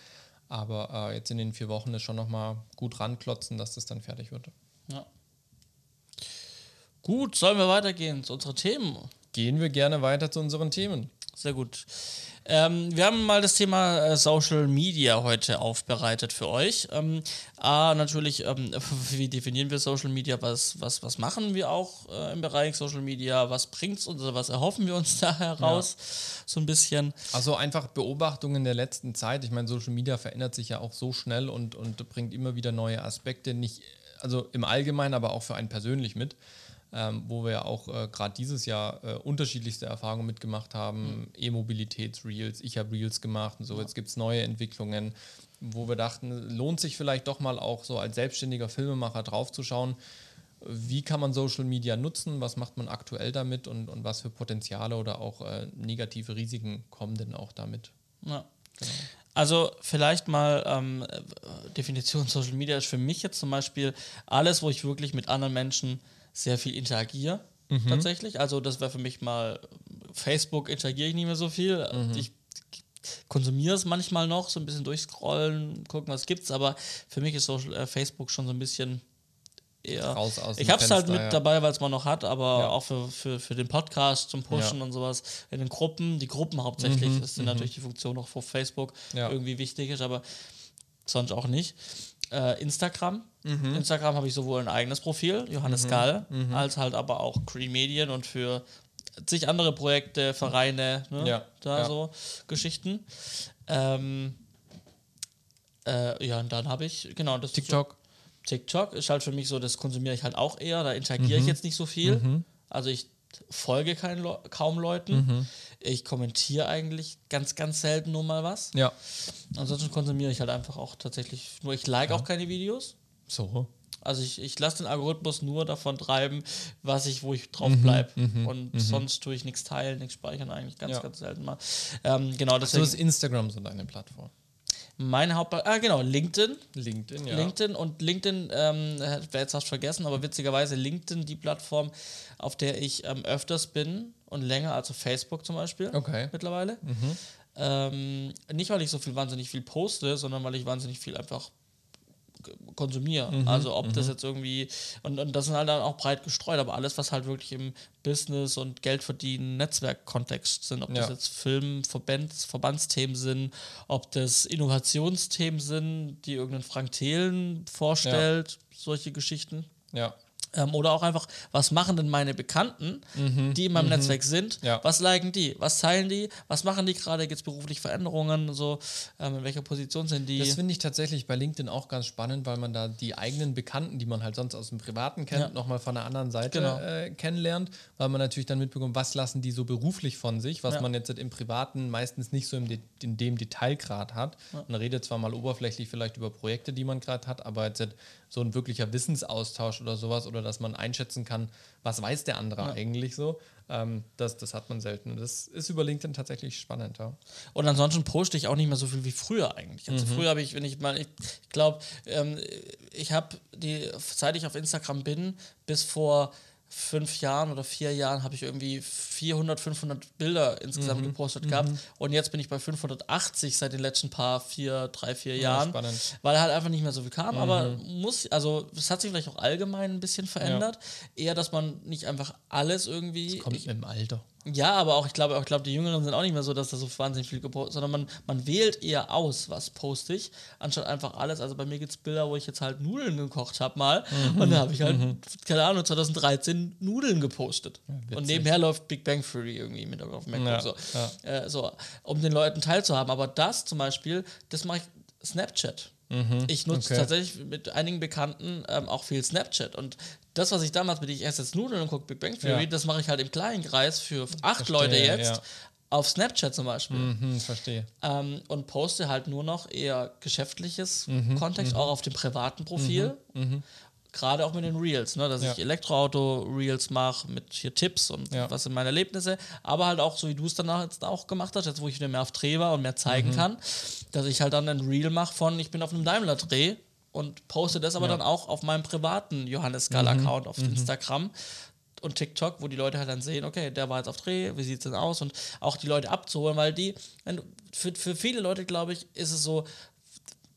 Aber äh, jetzt in den vier Wochen ist schon nochmal gut ranklotzen, dass das dann fertig wird. Ja. Gut, sollen wir weitergehen zu unseren Themen? Gehen wir gerne weiter zu unseren Themen. Sehr gut. Ähm, wir haben mal das Thema äh, Social Media heute aufbereitet für euch. Ähm, A, natürlich, ähm, (laughs) wie definieren wir Social Media? Was, was, was machen wir auch äh, im Bereich Social Media? Was bringt es uns oder was erhoffen wir uns (laughs) da heraus? Ja. So ein bisschen. Also einfach Beobachtungen der letzten Zeit. Ich meine, Social Media verändert sich ja auch so schnell und, und bringt immer wieder neue Aspekte, nicht, also im Allgemeinen, aber auch für einen persönlich mit ähm, wo wir ja auch äh, gerade dieses Jahr äh, unterschiedlichste Erfahrungen mitgemacht haben. Mhm. E-Mobilitäts-Reels, ich habe Reels gemacht und so. Ja. Jetzt gibt es neue Entwicklungen, wo wir dachten, lohnt sich vielleicht doch mal auch so als selbstständiger Filmemacher draufzuschauen, wie kann man Social Media nutzen, was macht man aktuell damit und, und was für Potenziale oder auch äh, negative Risiken kommen denn auch damit. Ja. Genau. Also vielleicht mal ähm, Definition (laughs) Social Media ist für mich jetzt zum Beispiel alles, wo ich wirklich mit anderen Menschen sehr viel interagiere. Mhm. Tatsächlich. Also, das wäre für mich mal. Facebook interagiere ich nicht mehr so viel. Mhm. Ich konsumiere es manchmal noch, so ein bisschen durchscrollen, gucken, was gibt's, aber für mich ist Social, äh, Facebook schon so ein bisschen eher. Raus aus ich habe es halt mit ja. dabei, weil es man noch hat, aber ja. auch für, für, für den Podcast zum Pushen ja. und sowas. In den Gruppen, die Gruppen hauptsächlich, mhm. ist mhm. natürlich die Funktion auch auf Facebook irgendwie wichtig ist, aber sonst auch nicht. Äh, Instagram Mhm. Instagram habe ich sowohl ein eigenes Profil, Johannes mhm. Gall, mhm. als halt aber auch Green Medien und für zig andere Projekte, Vereine, ne? ja. da ja. so Geschichten. Ähm, äh, ja, und dann habe ich, genau, das TikTok. So, TikTok ist halt für mich so, das konsumiere ich halt auch eher, da interagiere ich mhm. jetzt nicht so viel. Mhm. Also ich folge kein kaum Leuten. Mhm. Ich kommentiere eigentlich ganz, ganz selten nur mal was. Ja. Ansonsten konsumiere ich halt einfach auch tatsächlich nur, ich like ja. auch keine Videos. So. Also ich, ich lasse den Algorithmus nur davon treiben, was ich, wo ich drauf bleibe. Mhm, mhm, und mhm. sonst tue ich nichts teilen, nichts speichern, eigentlich ganz, ja. ganz selten mal. Ähm, genau, deswegen, so ist Instagram so deine Plattform. Meine Hauptplattform, ah genau, LinkedIn. LinkedIn, ja. LinkedIn und LinkedIn, ähm, wäre jetzt fast vergessen, aber witzigerweise LinkedIn die Plattform, auf der ich ähm, öfters bin und länger, also Facebook zum Beispiel okay. mittlerweile. Mhm. Ähm, nicht, weil ich so viel wahnsinnig viel poste, sondern weil ich wahnsinnig viel einfach konsumiere. Mhm, also ob das mhm. jetzt irgendwie, und, und das sind halt dann auch breit gestreut, aber alles, was halt wirklich im Business- und Geldverdienen, Netzwerkkontext sind, ob ja. das jetzt Film, Verbands, Verbandsthemen sind, ob das Innovationsthemen sind, die irgendeinen Frank Thelen vorstellt, ja. solche Geschichten. Ja. Ähm, oder auch einfach, was machen denn meine Bekannten, mhm, die in meinem mhm. Netzwerk sind? Ja. Was liken die? Was teilen die? Was machen die gerade? Gibt es berufliche Veränderungen? So, ähm, in welcher Position sind die? Das finde ich tatsächlich bei LinkedIn auch ganz spannend, weil man da die eigenen Bekannten, die man halt sonst aus dem Privaten kennt, ja. nochmal von der anderen Seite genau. äh, kennenlernt, weil man natürlich dann mitbekommt, was lassen die so beruflich von sich, was ja. man jetzt im Privaten meistens nicht so De in dem Detailgrad hat. Man redet zwar mal oberflächlich vielleicht über Projekte, die man gerade hat, aber jetzt so ein wirklicher Wissensaustausch oder sowas oder dass man einschätzen kann, was weiß der andere ja. eigentlich so. Ähm, das, das hat man selten. Das ist über LinkedIn tatsächlich spannend. Ja. Und ansonsten poste ich auch nicht mehr so viel wie früher eigentlich. Also mhm. früher habe ich, wenn ich mal, ich, ich glaube, ähm, ich habe die, seit ich auf Instagram bin, bis vor fünf Jahren oder vier Jahren habe ich irgendwie 400, 500 Bilder insgesamt mhm. gepostet mhm. gehabt. Und jetzt bin ich bei 580 seit den letzten paar, vier, drei, vier Jahren. Spannend. Weil halt einfach nicht mehr so viel kam. Mhm. Aber muss, also es hat sich vielleicht auch allgemein ein bisschen verändert. Ja. Eher, dass man nicht einfach alles irgendwie. Das kommt ich, mit dem Alter. Ja, aber auch, ich glaube, ich glaube, die Jüngeren sind auch nicht mehr so, dass da so wahnsinnig viel gepostet sondern man, man wählt eher aus, was poste ich, anstatt einfach alles. Also bei mir gibt es Bilder, wo ich jetzt halt Nudeln gekocht habe mal mhm. und da habe ich halt, mhm. keine Ahnung, 2013 Nudeln gepostet. Ja, und nebenher läuft Big Bang Theory irgendwie mit auf MacBook. Ja, so. Ja. Äh, so, um den Leuten teilzuhaben. Aber das zum Beispiel, das mache ich Snapchat. Mhm, ich nutze okay. tatsächlich mit einigen Bekannten ähm, auch viel Snapchat und das, was ich damals mit ich esse jetzt Nudeln und gucke Big Bang Theory, ja. das mache ich halt im kleinen Kreis für acht verstehe, Leute jetzt. Ja. Auf Snapchat zum Beispiel. Mhm, verstehe. Ähm, und poste halt nur noch eher geschäftliches mhm, Kontext, mhm. auch auf dem privaten Profil. Gerade auch mit den Reels, ne, dass ja. ich Elektroauto-Reels mache mit hier Tipps und ja. was sind meine Erlebnisse, aber halt auch so, wie du es dann jetzt auch gemacht hast, jetzt wo ich wieder mehr auf Dreh war und mehr zeigen mhm. kann, dass ich halt dann ein Reel mache von, ich bin auf einem Daimler-Dreh und poste das aber ja. dann auch auf meinem privaten Johannes Gall-Account mhm. auf mhm. Instagram und TikTok, wo die Leute halt dann sehen, okay, der war jetzt auf Dreh, wie sieht es denn aus und auch die Leute abzuholen, weil die, für, für viele Leute, glaube ich, ist es so,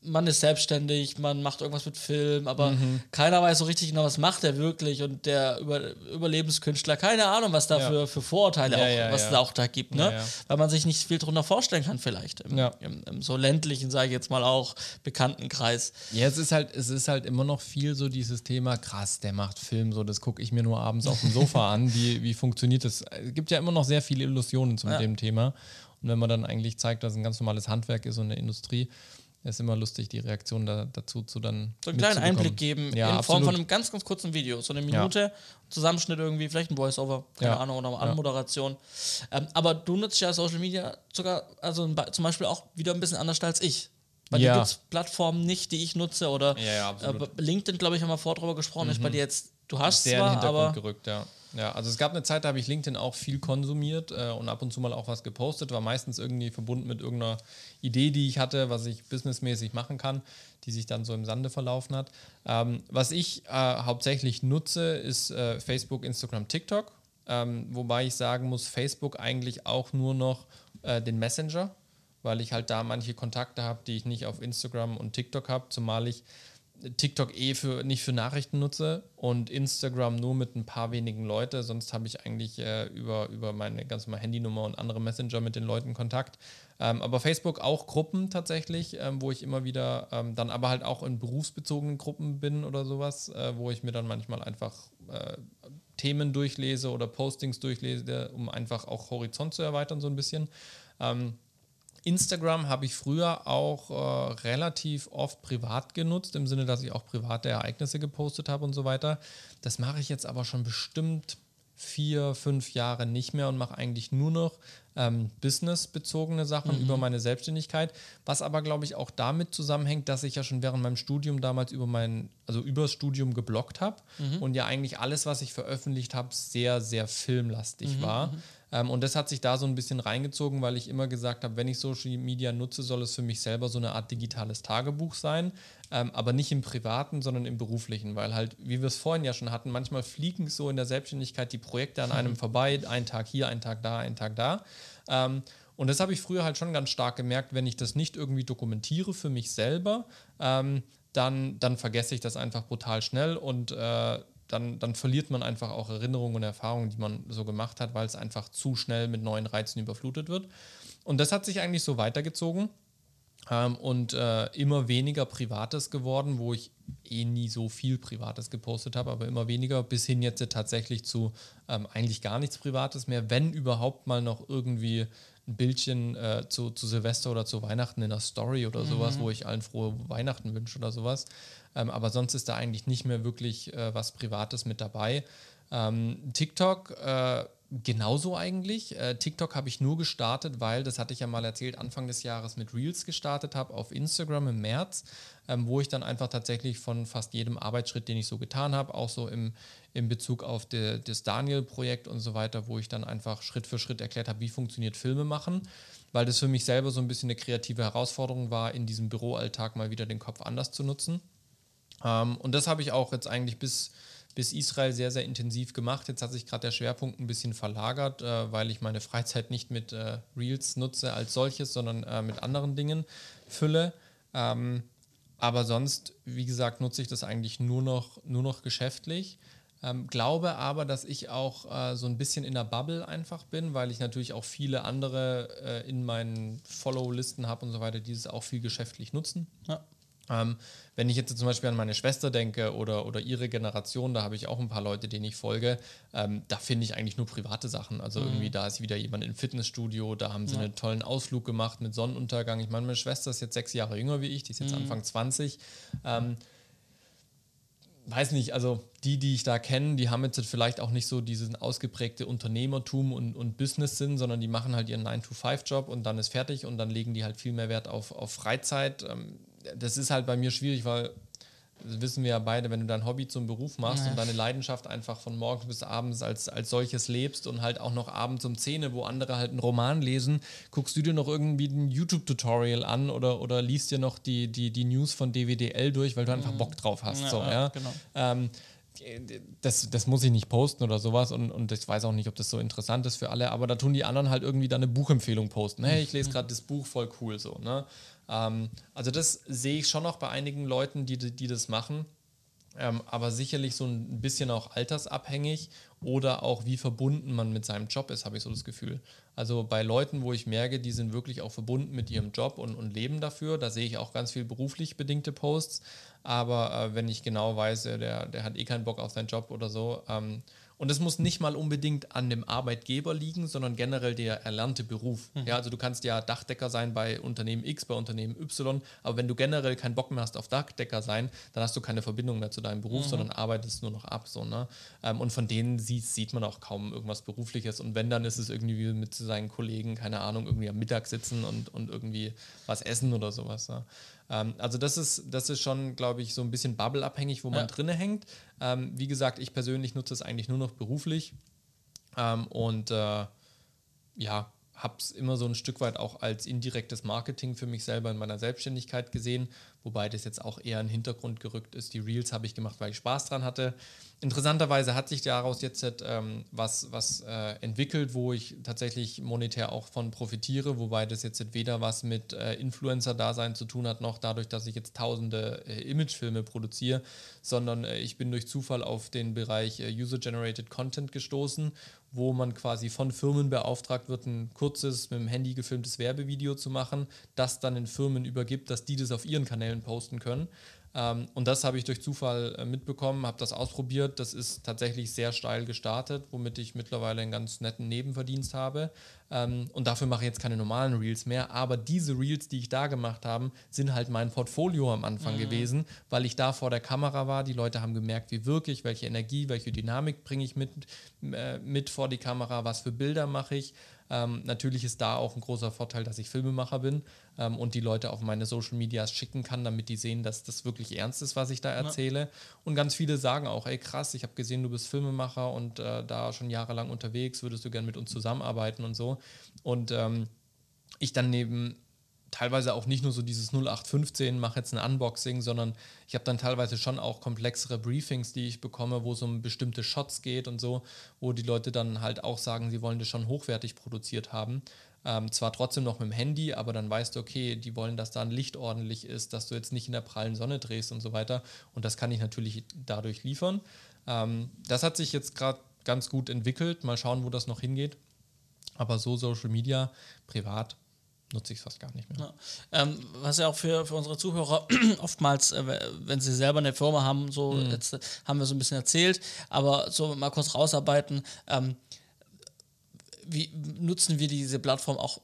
man ist selbstständig, man macht irgendwas mit Film, aber mhm. keiner weiß so richtig genau, was macht er wirklich und der Über Überlebenskünstler, keine Ahnung, was da ja. für, für Vorurteile ja, auch, ja, was da auch da gibt, ne? Weil man sich nicht viel drunter vorstellen kann vielleicht im, im, im so ländlichen, sage ich jetzt mal auch, Bekanntenkreis. Ja, es ist halt, es ist halt immer noch viel so dieses Thema, krass, der macht Film, so das gucke ich mir nur abends auf dem Sofa an, (laughs) wie, wie funktioniert das? Es gibt ja immer noch sehr viele Illusionen zu dem Thema und wenn man dann eigentlich zeigt, dass es ein ganz normales Handwerk ist und eine Industrie, ist immer lustig, die Reaktion da, dazu zu dann. So einen kleinen Einblick geben ja, in absolut. Form von einem ganz, ganz kurzen Video. So eine Minute, ja. Zusammenschnitt irgendwie, vielleicht ein Voice-Over, keine ja. Ahnung, oder eine Anmoderation. Ähm, aber du nutzt ja Social Media sogar, also zum Beispiel auch wieder ein bisschen anders als ich. Weil ja. dir gibt es Plattformen nicht, die ich nutze oder ja, äh, LinkedIn, glaube ich, haben wir vorher drüber gesprochen, mhm. ist bei dir jetzt, du hast Sehr zwar, aber gerückt, ja. Ja, also es gab eine Zeit, da habe ich LinkedIn auch viel konsumiert äh, und ab und zu mal auch was gepostet, war meistens irgendwie verbunden mit irgendeiner Idee, die ich hatte, was ich businessmäßig machen kann, die sich dann so im Sande verlaufen hat. Ähm, was ich äh, hauptsächlich nutze, ist äh, Facebook, Instagram, TikTok. Ähm, wobei ich sagen muss, Facebook eigentlich auch nur noch äh, den Messenger, weil ich halt da manche Kontakte habe, die ich nicht auf Instagram und TikTok habe, zumal ich TikTok eh für, nicht für Nachrichten nutze und Instagram nur mit ein paar wenigen Leute. Sonst habe ich eigentlich äh, über, über meine ganz normale Handynummer und andere Messenger mit den Leuten Kontakt. Ähm, aber Facebook auch Gruppen tatsächlich, ähm, wo ich immer wieder ähm, dann aber halt auch in berufsbezogenen Gruppen bin oder sowas, äh, wo ich mir dann manchmal einfach äh, Themen durchlese oder Postings durchlese, um einfach auch Horizont zu erweitern so ein bisschen. Instagram habe ich früher auch äh, relativ oft privat genutzt, im Sinne, dass ich auch private Ereignisse gepostet habe und so weiter. Das mache ich jetzt aber schon bestimmt vier, fünf Jahre nicht mehr und mache eigentlich nur noch ähm, businessbezogene Sachen mhm. über meine Selbstständigkeit, was aber glaube ich auch damit zusammenhängt, dass ich ja schon während meinem Studium damals über mein, also übers Studium geblockt habe mhm. und ja eigentlich alles, was ich veröffentlicht habe, sehr, sehr filmlastig mhm. war. Ähm, und das hat sich da so ein bisschen reingezogen, weil ich immer gesagt habe, wenn ich Social Media nutze, soll es für mich selber so eine Art digitales Tagebuch sein, ähm, aber nicht im privaten, sondern im beruflichen, weil halt, wie wir es vorhin ja schon hatten, manchmal fliegen so in der Selbstständigkeit die Projekte an einem vorbei, ein Tag hier, ein Tag da, ein Tag da. Ähm, und das habe ich früher halt schon ganz stark gemerkt, wenn ich das nicht irgendwie dokumentiere für mich selber, ähm, dann, dann vergesse ich das einfach brutal schnell und äh, dann, dann verliert man einfach auch Erinnerungen und Erfahrungen, die man so gemacht hat, weil es einfach zu schnell mit neuen Reizen überflutet wird. Und das hat sich eigentlich so weitergezogen ähm, und äh, immer weniger Privates geworden, wo ich eh nie so viel Privates gepostet habe, aber immer weniger, bis hin jetzt tatsächlich zu ähm, eigentlich gar nichts Privates mehr, wenn überhaupt mal noch irgendwie ein Bildchen äh, zu, zu Silvester oder zu Weihnachten in der Story oder sowas, mhm. wo ich allen frohe Weihnachten wünsche oder sowas. Ähm, aber sonst ist da eigentlich nicht mehr wirklich äh, was Privates mit dabei. Ähm, TikTok äh, genauso eigentlich. Äh, TikTok habe ich nur gestartet, weil, das hatte ich ja mal erzählt, Anfang des Jahres mit Reels gestartet habe auf Instagram im März, ähm, wo ich dann einfach tatsächlich von fast jedem Arbeitsschritt, den ich so getan habe, auch so im, im Bezug auf de, das Daniel-Projekt und so weiter, wo ich dann einfach Schritt für Schritt erklärt habe, wie funktioniert Filme machen, weil das für mich selber so ein bisschen eine kreative Herausforderung war, in diesem Büroalltag mal wieder den Kopf anders zu nutzen. Ähm, und das habe ich auch jetzt eigentlich bis, bis Israel sehr, sehr intensiv gemacht. Jetzt hat sich gerade der Schwerpunkt ein bisschen verlagert, äh, weil ich meine Freizeit nicht mit äh, Reels nutze als solches, sondern äh, mit anderen Dingen fülle. Ähm, aber sonst, wie gesagt, nutze ich das eigentlich nur noch, nur noch geschäftlich. Ähm, glaube aber, dass ich auch äh, so ein bisschen in der Bubble einfach bin, weil ich natürlich auch viele andere äh, in meinen Follow-Listen habe und so weiter, die es auch viel geschäftlich nutzen. Ja. Ähm, wenn ich jetzt zum Beispiel an meine Schwester denke oder, oder ihre Generation, da habe ich auch ein paar Leute, denen ich folge, ähm, da finde ich eigentlich nur private Sachen. Also mhm. irgendwie, da ist wieder jemand im Fitnessstudio, da haben sie ja. einen tollen Ausflug gemacht mit Sonnenuntergang. Ich meine, meine Schwester ist jetzt sechs Jahre jünger wie ich, die ist jetzt mhm. Anfang 20. Ähm, weiß nicht, also die, die ich da kenne, die haben jetzt vielleicht auch nicht so diesen ausgeprägte Unternehmertum und, und Business-Sinn, sondern die machen halt ihren 9-to-5-Job und dann ist fertig und dann legen die halt viel mehr Wert auf, auf Freizeit. Ähm, das ist halt bei mir schwierig, weil das wissen wir ja beide, wenn du dein Hobby zum Beruf machst ja. und deine Leidenschaft einfach von morgens bis abends als, als solches lebst und halt auch noch abends um 10, wo andere halt einen Roman lesen, guckst du dir noch irgendwie ein YouTube-Tutorial an oder, oder liest dir noch die, die, die News von DWDL durch, weil du einfach mhm. Bock drauf hast. Ja, so, ja. Genau. Ähm, das, das muss ich nicht posten oder sowas und, und ich weiß auch nicht, ob das so interessant ist für alle, aber da tun die anderen halt irgendwie dann eine Buchempfehlung posten. Hey, ich lese mhm. gerade das Buch, voll cool so. Ne? Ähm, also das sehe ich schon noch bei einigen Leuten, die, die das machen. Ähm, aber sicherlich so ein bisschen auch altersabhängig oder auch wie verbunden man mit seinem Job ist, habe ich so das Gefühl. Also bei Leuten, wo ich merke, die sind wirklich auch verbunden mit ihrem Job und, und leben dafür, da sehe ich auch ganz viel beruflich bedingte Posts. Aber äh, wenn ich genau weiß, der, der hat eh keinen Bock auf seinen Job oder so, ähm, und es muss nicht mal unbedingt an dem Arbeitgeber liegen, sondern generell der erlernte Beruf. Mhm. Ja, also du kannst ja Dachdecker sein bei Unternehmen X, bei Unternehmen Y, aber wenn du generell keinen Bock mehr hast auf Dachdecker sein, dann hast du keine Verbindung mehr zu deinem Beruf, mhm. sondern arbeitest nur noch ab. So, ne? Ähm, und von denen sieht, sieht man auch kaum irgendwas Berufliches. Und wenn, dann ist es irgendwie mit seinen Kollegen, keine Ahnung, irgendwie am Mittag sitzen und, und irgendwie was essen oder sowas. Ne? Ähm, also das ist, das ist schon, glaube ich, so ein bisschen Bubble-abhängig, wo man ja. drinne hängt. Ähm, wie gesagt, ich persönlich nutze es eigentlich nur noch beruflich ähm, und äh, ja, habe es immer so ein Stück weit auch als indirektes Marketing für mich selber in meiner Selbstständigkeit gesehen, wobei das jetzt auch eher in den Hintergrund gerückt ist. Die Reels habe ich gemacht, weil ich Spaß dran hatte. Interessanterweise hat sich daraus jetzt ähm, was, was äh, entwickelt, wo ich tatsächlich monetär auch von profitiere, wobei das jetzt weder was mit äh, Influencer-Dasein zu tun hat, noch dadurch, dass ich jetzt tausende äh, Imagefilme produziere, sondern äh, ich bin durch Zufall auf den Bereich äh, User-Generated Content gestoßen, wo man quasi von Firmen beauftragt wird, ein kurzes, mit dem Handy gefilmtes Werbevideo zu machen, das dann in Firmen übergibt, dass die das auf ihren Kanälen posten können. Ähm, und das habe ich durch Zufall äh, mitbekommen, habe das ausprobiert. Das ist tatsächlich sehr steil gestartet, womit ich mittlerweile einen ganz netten Nebenverdienst habe. Ähm, und dafür mache ich jetzt keine normalen Reels mehr. Aber diese Reels, die ich da gemacht habe, sind halt mein Portfolio am Anfang mhm. gewesen, weil ich da vor der Kamera war. Die Leute haben gemerkt, wie wirklich, welche Energie, welche Dynamik bringe ich mit, äh, mit vor die Kamera, was für Bilder mache ich. Ähm, natürlich ist da auch ein großer Vorteil, dass ich Filmemacher bin ähm, und die Leute auf meine Social Medias schicken kann, damit die sehen, dass das wirklich ernst ist, was ich da erzähle. Ja. Und ganz viele sagen auch, ey krass, ich habe gesehen, du bist Filmemacher und äh, da schon jahrelang unterwegs, würdest du gerne mit uns zusammenarbeiten und so. Und ähm, ich dann neben teilweise auch nicht nur so dieses 0815, mache jetzt ein Unboxing, sondern ich habe dann teilweise schon auch komplexere Briefings, die ich bekomme, wo es um bestimmte Shots geht und so, wo die Leute dann halt auch sagen, sie wollen das schon hochwertig produziert haben. Ähm, zwar trotzdem noch mit dem Handy, aber dann weißt du, okay, die wollen, dass da ein Licht ordentlich ist, dass du jetzt nicht in der prallen Sonne drehst und so weiter. Und das kann ich natürlich dadurch liefern. Ähm, das hat sich jetzt gerade ganz gut entwickelt. Mal schauen, wo das noch hingeht. Aber so Social Media, privat, nutze ich fast gar nicht mehr. Ja. Ähm, was ja auch für, für unsere Zuhörer (clears throat) oftmals, äh, wenn sie selber eine Firma haben, so mhm. jetzt äh, haben wir so ein bisschen erzählt, aber so mal kurz rausarbeiten, ähm, wie nutzen wir diese Plattform auch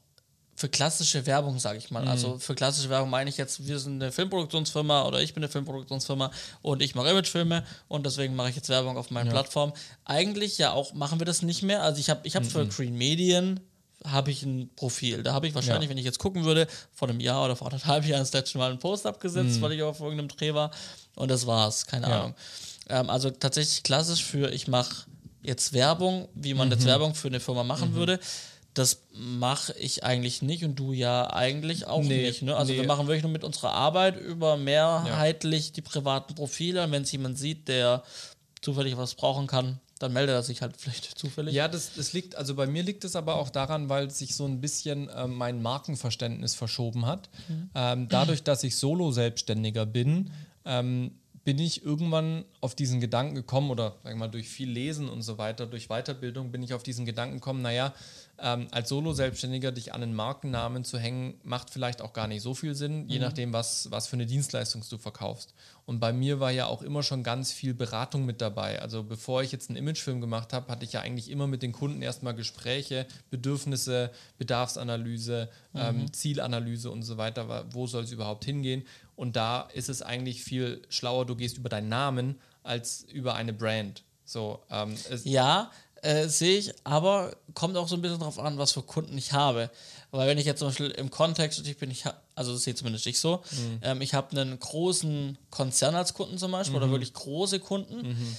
für klassische Werbung, sage ich mal. Mhm. Also für klassische Werbung meine ich jetzt, wir sind eine Filmproduktionsfirma oder ich bin eine Filmproduktionsfirma und ich mache Imagefilme und deswegen mache ich jetzt Werbung auf meinen ja. Plattformen. Eigentlich ja auch machen wir das nicht mehr. Also ich habe ich hab mhm. für Green Medien habe ich ein Profil. Da habe ich wahrscheinlich, ja. wenn ich jetzt gucken würde, vor einem Jahr oder vor anderthalb Jahren das letzte Mal einen Post abgesetzt, mhm. weil ich auf irgendeinem Dreh war. Und das war's, keine ja. Ahnung. Ähm, also tatsächlich klassisch für, ich mache jetzt Werbung, wie man mhm. jetzt Werbung für eine Firma machen mhm. würde. Das mache ich eigentlich nicht und du ja eigentlich auch nee, nicht. Ne? Also nee. wir machen wirklich nur mit unserer Arbeit über mehrheitlich ja. die privaten Profile. Und wenn es jemand sieht, der zufällig was brauchen kann, dann meldet er sich halt (laughs) vielleicht zufällig. Ja, das, das liegt, also bei mir liegt es aber auch daran, weil sich so ein bisschen äh, mein Markenverständnis verschoben hat. Mhm. Ähm, dadurch, dass ich Solo-Selbstständiger bin, ähm, bin ich irgendwann auf diesen Gedanken gekommen, oder sag mal, durch viel Lesen und so weiter, durch Weiterbildung bin ich auf diesen Gedanken gekommen, naja, ähm, als Solo-Selbstständiger dich an einen Markennamen zu hängen, macht vielleicht auch gar nicht so viel Sinn, mhm. je nachdem, was, was für eine Dienstleistung du verkaufst. Und bei mir war ja auch immer schon ganz viel Beratung mit dabei. Also bevor ich jetzt einen Imagefilm gemacht habe, hatte ich ja eigentlich immer mit den Kunden erstmal Gespräche, Bedürfnisse, Bedarfsanalyse, mhm. ähm, Zielanalyse und so weiter. Wo soll es überhaupt hingehen? Und da ist es eigentlich viel schlauer, du gehst über deinen Namen als über eine Brand. So, ähm, ja, äh, sehe ich, aber kommt auch so ein bisschen darauf an, was für Kunden ich habe. Weil wenn ich jetzt zum Beispiel im Kontext, ich bin, ich, also das sehe zumindest ich so, mhm. ähm, ich habe einen großen Konzern als Kunden zum Beispiel mhm. oder wirklich große Kunden. Mhm.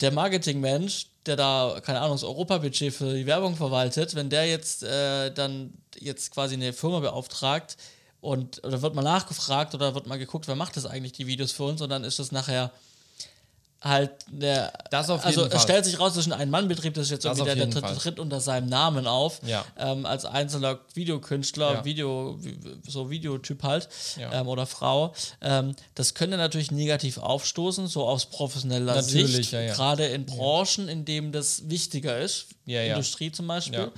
Der Marketingmensch, der da, keine Ahnung, das Europabudget für die Werbung verwaltet, wenn der jetzt äh, dann jetzt quasi eine Firma beauftragt und oder wird mal nachgefragt oder wird mal geguckt, wer macht das eigentlich, die Videos für uns und dann ist das nachher halt der. Das auf also jeden Fall. es stellt sich raus, das ist ein Ein-Mann-Betrieb, das ist jetzt Das irgendwie der, der tritt, tritt unter seinem Namen auf. Ja. Ähm, als einzelner Videokünstler, Ja. Video, so Videotyp halt Ja. ähm, oder Frau. Ähm, das könnte natürlich negativ aufstoßen, so aus professioneller Natürlich, Sicht. ja, ja. Gerade in Branchen, in denen das wichtiger ist. Industrie zum Beispiel.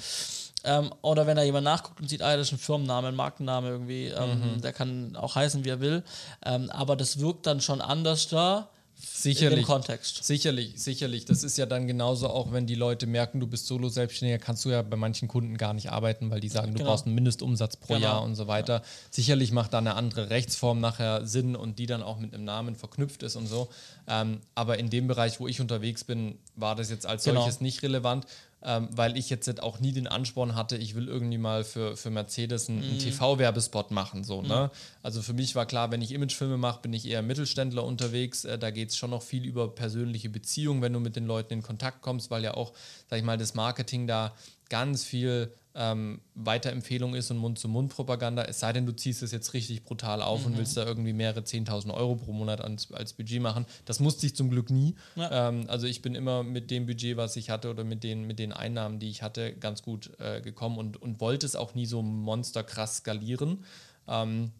Ähm, oder wenn da jemand nachguckt und sieht, ah, das ist ein Firmenname, ein Markenname irgendwie, ähm, Mhm. der kann auch heißen, wie er will. Ähm, aber das wirkt dann schon anders da in dem Sicherlich. Kontext. Sicherlich, sicherlich. Das ist ja dann genauso auch, wenn die Leute merken, du bist Solo-Selbstständiger, kannst du ja bei manchen Kunden gar nicht arbeiten, weil die sagen, du Genau. brauchst einen Mindestumsatz pro Genau. Jahr und so weiter. Sicherlich macht da eine andere Rechtsform nachher Sinn und die dann auch mit einem Namen verknüpft ist und so. Ähm, aber in dem Bereich, wo ich unterwegs bin, war das jetzt als Genau. solches nicht relevant. Ähm, weil ich jetzt auch nie den Ansporn hatte, ich will irgendwie mal für, für Mercedes einen, Mhm. TV-Werbespot machen. So, ne? Also für mich war klar, wenn ich Imagefilme mache, bin ich eher Mittelständler unterwegs. Äh, da geht es schon noch viel über persönliche Beziehungen, wenn du mit den Leuten in Kontakt kommst, weil ja auch, sag ich mal, das Marketing da ganz viel ähm, Weiterempfehlung ist und Mund-zu-Mund-Propaganda. Es sei denn, du ziehst es jetzt richtig brutal auf Mhm. und willst da irgendwie mehrere 10.000 Euro pro Monat als, als Budget machen. Das musste ich zum Glück nie. Ja. Ähm, also ich bin immer mit dem Budget, was ich hatte oder mit den, mit den Einnahmen, die ich hatte, ganz gut äh, gekommen und, und wollte es auch nie so monsterkrass skalieren. Ähm,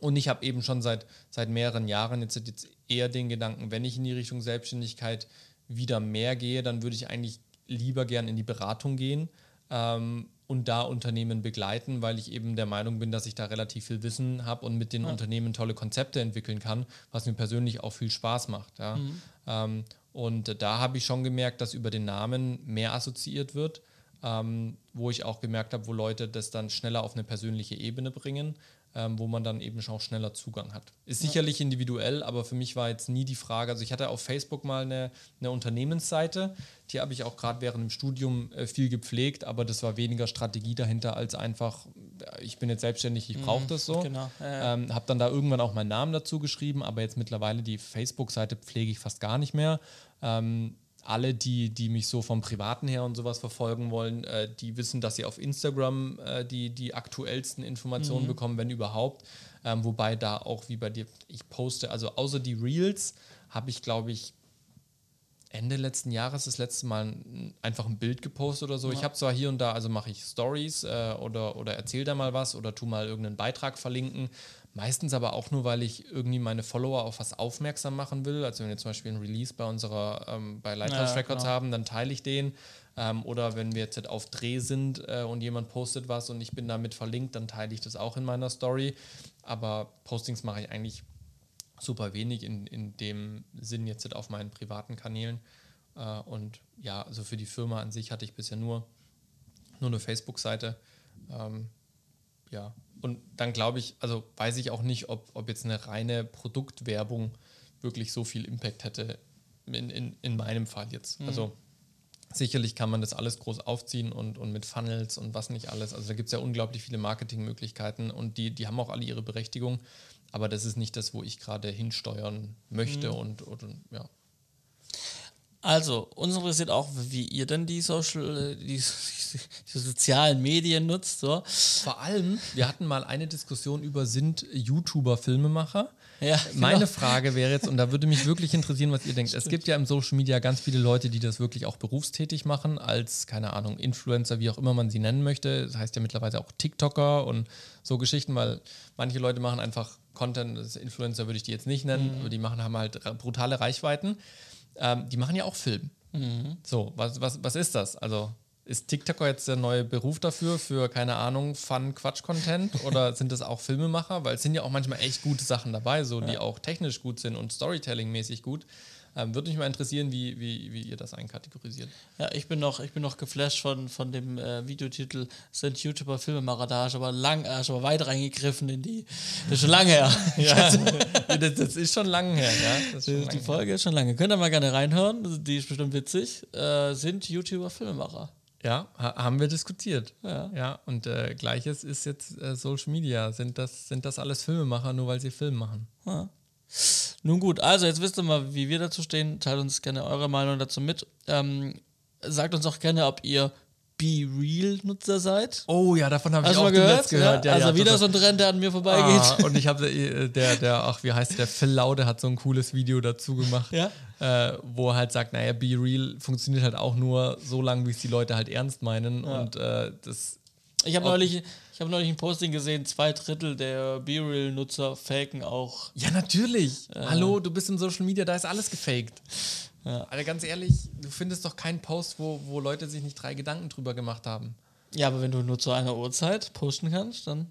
und ich habe eben schon seit, seit mehreren Jahren jetzt, jetzt eher den Gedanken, wenn ich in die Richtung Selbstständigkeit wieder mehr gehe, dann würde ich eigentlich lieber gern in die Beratung gehen ähm, und da Unternehmen begleiten, weil ich eben der Meinung bin, dass ich da relativ viel Wissen habe und mit den Unternehmen tolle Konzepte entwickeln kann, was mir persönlich auch viel Spaß macht. Ja. Ähm, und da habe ich schon gemerkt, dass über den Namen mehr assoziiert wird, ähm, wo ich auch gemerkt habe, wo Leute das dann schneller auf eine persönliche Ebene bringen, ähm, wo man dann eben schon auch schneller Zugang hat. Ist sicherlich individuell, aber für mich war jetzt nie die Frage, also ich hatte auf Facebook mal eine, eine Unternehmensseite, die habe ich auch gerade während dem Studium äh, viel gepflegt, aber das war weniger Strategie dahinter als einfach, äh, ich bin jetzt selbstständig, ich brauche das so. genau, ja, ja. Ähm, habe dann da irgendwann auch meinen Namen dazu geschrieben, aber jetzt mittlerweile die Facebook-Seite pflege ich fast gar nicht mehr. Ähm, alle, die, die mich so vom Privaten her und sowas verfolgen wollen, äh, die wissen, dass sie auf Instagram äh, die, die aktuellsten Informationen bekommen, wenn überhaupt. Ähm, wobei da auch wie bei dir, ich poste, also außer die Reels habe ich, glaube ich, Ende letzten Jahres das letzte Mal ein, einfach ein Bild gepostet oder so. Ich habe zwar hier und da, also mache ich Stories äh, oder, oder erzähle da mal was oder tu mal irgendeinen Beitrag verlinken. Meistens aber auch nur, weil ich irgendwie meine Follower auf was aufmerksam machen will. Also wenn wir zum Beispiel einen Release bei unserer, ähm, bei Lighthouse Ja, Records genau. haben, dann teile ich den. Ähm, oder wenn wir jetzt halt auf Dreh sind äh, und jemand postet was und ich bin damit verlinkt, dann teile ich das auch in meiner Story. Aber Postings mache ich eigentlich super wenig in, in dem Sinn jetzt halt auf meinen privaten Kanälen. Äh, und ja, also für die Firma an sich hatte ich bisher nur, nur eine Facebook-Seite. Ähm, ja, und dann glaube ich, also weiß ich auch nicht, ob, ob jetzt eine reine Produktwerbung wirklich so viel Impact hätte in, in, in meinem Fall jetzt. Also sicherlich kann man das alles groß aufziehen und, und mit Funnels und was nicht alles. Also da gibt es ja unglaublich viele Marketingmöglichkeiten und die, die haben auch alle ihre Berechtigung. Aber das ist nicht das, wo ich gerade hinsteuern möchte und, und, und ja. Also, uns interessiert auch, wie ihr denn die Social, äh, die, (laughs) die sozialen Medien nutzt. So. Vor allem, wir hatten mal eine Diskussion über, sind YouTuber Filmemacher? Ja, Meine genau. Frage wäre jetzt, und da würde mich wirklich interessieren, was ihr denkt. Es gibt ja im Social Media ganz viele Leute, die das wirklich auch berufstätig machen, als, keine Ahnung, Influencer, wie auch immer man sie nennen möchte. Das heißt ja mittlerweile auch TikToker und so Geschichten, weil manche Leute machen einfach Content, das Influencer würde ich die jetzt nicht nennen, aber die machen, haben halt brutale Reichweiten. Ähm, die machen ja auch Film. So, was, was, was ist das? Also ist TikToker jetzt der neue Beruf dafür, für, keine Ahnung, Fun-Quatsch-Content? (laughs) Oder sind das auch Filmemacher? Weil es sind ja auch manchmal echt gute Sachen dabei, so die auch technisch gut sind und Storytelling-mäßig gut. Ähm, Würde mich mal interessieren, wie, wie, wie ihr das einkategorisiert. Ja, ich bin noch, ich bin noch geflasht von, von dem äh, Videotitel Sind YouTuber Filmemacher? Da hast du aber lang, hast du aber weit reingegriffen in die. Das ist schon lange her. (laughs) Ja, das, das ist schon lange her, ja. Die, lange die her. Folge ist schon lange. Könnt ihr mal gerne reinhören, die ist bestimmt witzig. Äh, sind YouTuber Filmemacher? Ja, ha haben wir diskutiert. Ja. ja und äh, gleiches ist jetzt äh, Social Media. Sind das, sind das alles Filmemacher, nur weil sie Film machen? Ja. Nun gut, also jetzt wisst ihr mal, wie wir dazu stehen. Teilt uns gerne eure Meinung dazu mit. Ähm, sagt uns auch gerne, ob ihr Be Real-Nutzer seid. Oh ja, davon habe ich auch mal gehört? gehört. Ja, Ja, also ja, wieder so ein Trend, der an mir vorbeigeht. Ah, und ich habe äh, der, der, ach, wie heißt der? Phil Laude hat so ein cooles Video dazu gemacht, äh, wo er halt sagt, naja, Be Real funktioniert halt auch nur so lange, wie es die Leute halt ernst meinen. Und äh, das Ich habe neulich, ich hab neulich ein Posting gesehen, zwei Drittel der BeReal-Nutzer faken auch. Ja, natürlich. Hallo, du bist in Social Media, da ist alles gefaked. Ja. Alter, ganz ehrlich, du findest doch keinen Post, wo, wo Leute sich nicht drei Gedanken drüber gemacht haben. Ja, aber wenn du nur zu einer Uhrzeit posten kannst, dann.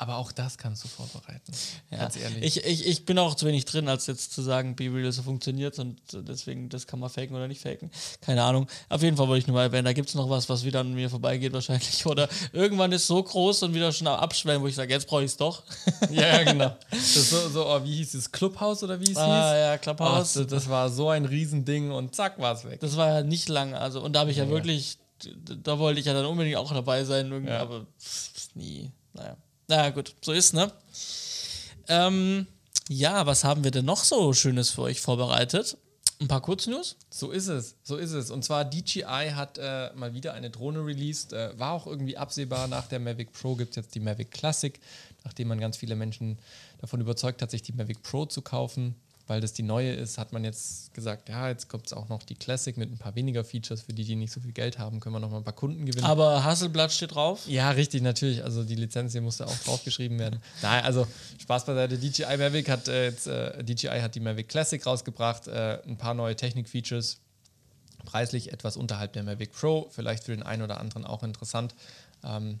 Aber auch das kannst du vorbereiten. Ja. Ganz ehrlich. Ich, ich, ich bin auch zu wenig drin, als jetzt zu sagen, BeReal so funktioniert und deswegen, das kann man faken oder nicht faken. Keine Ahnung. Auf jeden Fall wollte ich nur mal erwähnen, da gibt es noch was, was wieder an mir vorbeigeht wahrscheinlich. Oder irgendwann ist so groß und wieder schon am Abschwellen, wo ich sage, jetzt brauche ich es doch. ja, ja, genau. (laughs) So, so oh, wie hieß es? Clubhouse oder wie es ah, hieß? ja, Oh, Clubhouse. das, das war so ein Riesending und zack, war es weg. Das war ja nicht lang, also und da habe ich ja, Ja. wirklich, da wollte ich ja dann unbedingt auch dabei sein, irgendwie, Ja. aber pff, nie, naja. Naja, gut, so ist, ne? Ähm, ja, was haben wir denn noch so Schönes für euch vorbereitet? Ein paar Kurznews? So ist es, so ist es. Und zwar DJI hat äh, mal wieder eine Drohne released. Äh, war auch irgendwie absehbar. Nach der Mavic Pro gibt es jetzt die Mavic Classic, nachdem man ganz viele Menschen davon überzeugt hat, sich die Mavic Pro zu kaufen. Weil das die neue ist, hat man jetzt gesagt, ja, jetzt kommt es auch noch die Classic mit ein paar weniger Features. Für die, die nicht so viel Geld haben, können wir noch mal ein paar Kunden gewinnen. Aber Hasselblatt steht drauf. Ja, richtig, natürlich. Also die Lizenz hier musste auch draufgeschrieben werden. (laughs) Nein, also Spaß beiseite. DJI Mavic hat äh, jetzt, äh, DJI hat die Mavic Classic rausgebracht, äh, ein paar neue Technik-Features, preislich etwas unterhalb der Mavic Pro, vielleicht für den einen oder anderen auch interessant. Ähm,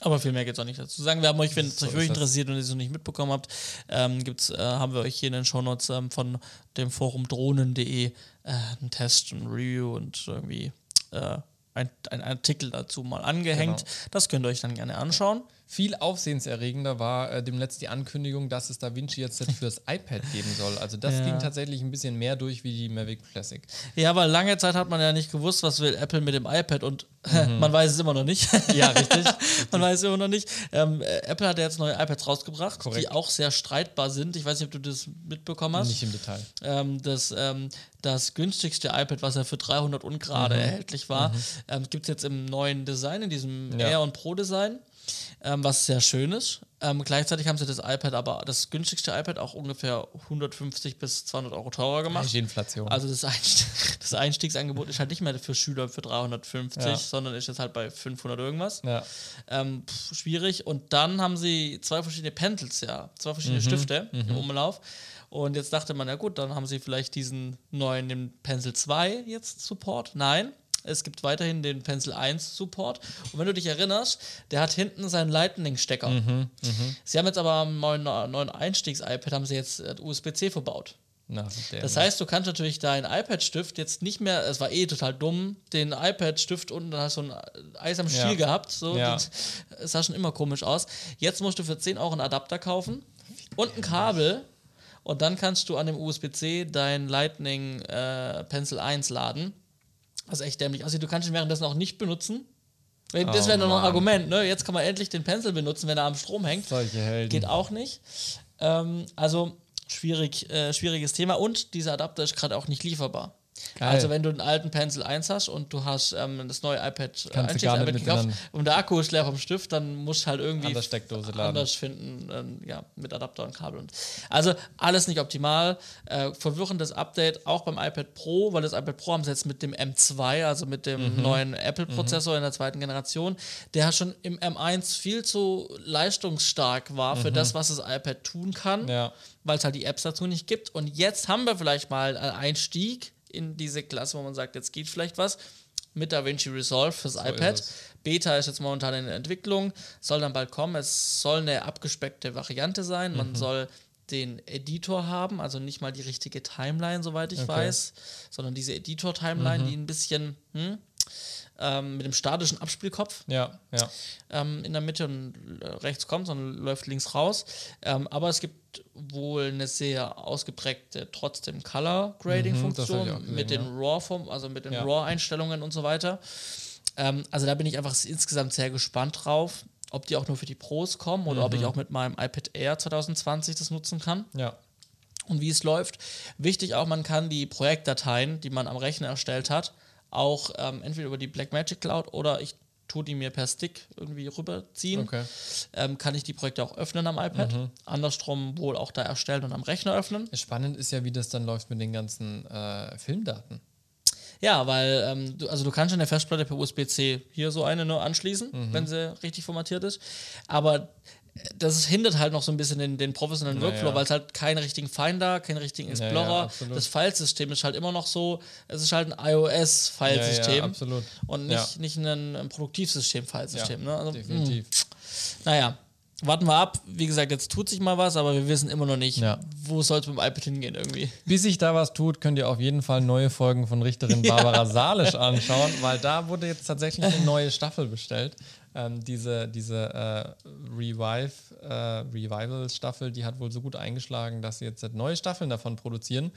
Aber viel mehr gibt es auch nicht dazu zu sagen. Wir haben euch, wenn es euch wirklich interessiert und ihr es noch nicht mitbekommen habt, ähm, gibt's, äh, haben wir euch hier in den Shownotes ähm, von dem Forum drohnen.de äh, einen Test, ein Review und irgendwie äh, ein, ein Artikel dazu mal angehängt. Genau. Das könnt ihr euch dann gerne anschauen. Viel aufsehenserregender war äh, demnächst die Ankündigung, dass es DaVinci jetzt fürs (laughs) iPad geben soll. Also das Ja. ging tatsächlich ein bisschen mehr durch wie die Mavic Classic. Ja, weil lange Zeit hat man ja nicht gewusst, was will Apple mit dem iPad und (laughs) man weiß es immer noch nicht. (laughs) Ja, richtig. man weiß es immer noch nicht. Ähm, äh, Apple hat ja jetzt neue iPads rausgebracht, Korrekt. die auch sehr streitbar sind. Ich weiß nicht, ob du das mitbekommen hast. Nicht im Detail. ähm, das, ähm, das günstigste iPad, was ja für 300 und gerade erhältlich war, ähm, gibt es jetzt im neuen Design, in diesem Ja. Air und Pro Design, ähm, was sehr schön ist. Ähm, gleichzeitig haben sie das iPad, aber das günstigste iPad auch ungefähr 150 bis 200 Euro teurer gemacht. Inflation. Also das, Einst (laughs) das Einstiegsangebot ist halt nicht mehr für Schüler für 350, Ja. sondern ist jetzt halt bei 500 irgendwas. ja. Ähm, pff, schwierig. Und dann haben sie zwei verschiedene Pencils, ja, zwei verschiedene Stifte im Umlauf. Und jetzt dachte man, ja gut, dann haben sie vielleicht diesen neuen, den Pencil 2 jetzt Support. Nein, es gibt weiterhin den Pencil 1 Support. Und wenn du dich erinnerst, der hat hinten seinen Lightning-Stecker. Sie haben jetzt aber am neuen, neuen Einstiegs-iPad haben sie jetzt äh, USB-C verbaut. Na, Das heißt, du kannst natürlich deinen iPad-Stift jetzt nicht mehr, es war eh total dumm, den iPad-Stift unten, dann hast du ein Eis am Ja. Stiel gehabt, so, Ja. das, das sah schon immer komisch aus. Jetzt musst du für 10 Euro einen Adapter kaufen und ein Kabel und dann kannst du an dem USB-C dein Lightning äh, Pencil 1 laden, was echt dämlich aussieht. Du kannst ihn währenddessen auch nicht benutzen. Das Oh wäre noch ein. Argument, ne? Jetzt kann man endlich den Pencil benutzen, wenn er am Strom hängt. Solche Helden. Geht auch nicht. Ähm, also schwierig, äh, schwieriges Thema und dieser Adapter ist gerade auch nicht lieferbar. Geil. Also wenn du einen alten Pencil 1 hast und du hast ähm, das neue iPad, äh, Kannst Einstiegs-iPad gekauft und der Akku ist leer vom Stift, dann musst du halt irgendwie An der Steckdose laden. anders finden, ähm, ja, mit Adapter und Kabel. Und also alles nicht optimal. Äh, verwirrendes Update auch beim iPad Pro, weil das iPad Pro haben sie jetzt mit dem M2, also mit dem Mhm. neuen Apple-Prozessor in der zweiten Generation, der schon im M1 viel zu leistungsstark war für das, was das iPad tun kann Mhm. Ja. weil es halt die Apps dazu nicht gibt. Und jetzt haben wir vielleicht mal einen Einstieg in diese Klasse, wo man sagt, jetzt geht vielleicht was mit DaVinci Resolve fürs iPad. ist. Beta ist jetzt momentan in der Entwicklung, soll dann bald kommen. Es soll eine abgespeckte Variante sein. Mhm. Man soll den Editor haben, also nicht mal die richtige Timeline, soweit ich Okay. weiß, sondern diese Editor-Timeline, Mhm. die ein bisschen hm, ähm, mit dem statischen Abspielkopf Ja, ja. ähm, in der Mitte und äh, rechts kommt, sondern läuft links raus. Ähm, aber es gibt wohl eine sehr ausgeprägte trotzdem Color Grading Mhm, Funktion gesehen, mit den. RAW also mit den. RAW Einstellungen und so weiter. Ähm, also da bin ich einfach insgesamt sehr gespannt drauf, ob die auch nur für die Pros kommen oder Mhm. ob ich auch mit meinem iPad Air 2020 das nutzen kann Ja. und wie es läuft. Wichtig auch, man kann die Projektdateien, die man am Rechner erstellt hat, auch ähm, entweder über die Blackmagic Cloud oder ich tue die mir per Stick irgendwie rüberziehen. Okay. Ähm, kann ich die Projekte auch öffnen am iPad. Andersrum wohl auch da erstellen und am Rechner öffnen. Spannend ist ja, wie das dann läuft mit den ganzen äh, Filmdaten. Ja, weil ähm, du, also du kannst eine Festplatte per USB-C hier so eine nur anschließen, wenn sie richtig formatiert ist. Aber das hindert halt noch so ein bisschen den, den professionellen Naja. Workflow, weil es halt keinen richtigen Finder, keinen richtigen ja, Explorer. absolut. das Filesystem ist halt immer noch so, es ist halt ein iOS-Filesystem Ja, ja, absolut. und nicht, nicht ein, Produktivsystem-Filesystem. ne? also, definitiv. Naja, warten wir ab. Wie gesagt, jetzt tut sich mal was, aber wir wissen immer noch nicht, Ja. wo soll es mit dem iPad hingehen irgendwie. Bis sich da was tut, könnt ihr auf jeden Fall neue Folgen von Richterin Barbara (laughs) Salisch anschauen, weil da wurde jetzt tatsächlich eine neue Staffel bestellt. Ähm, diese diese äh, Revive, äh, Revival-Staffel, die hat wohl so gut eingeschlagen, dass sie jetzt neue Staffeln davon produzieren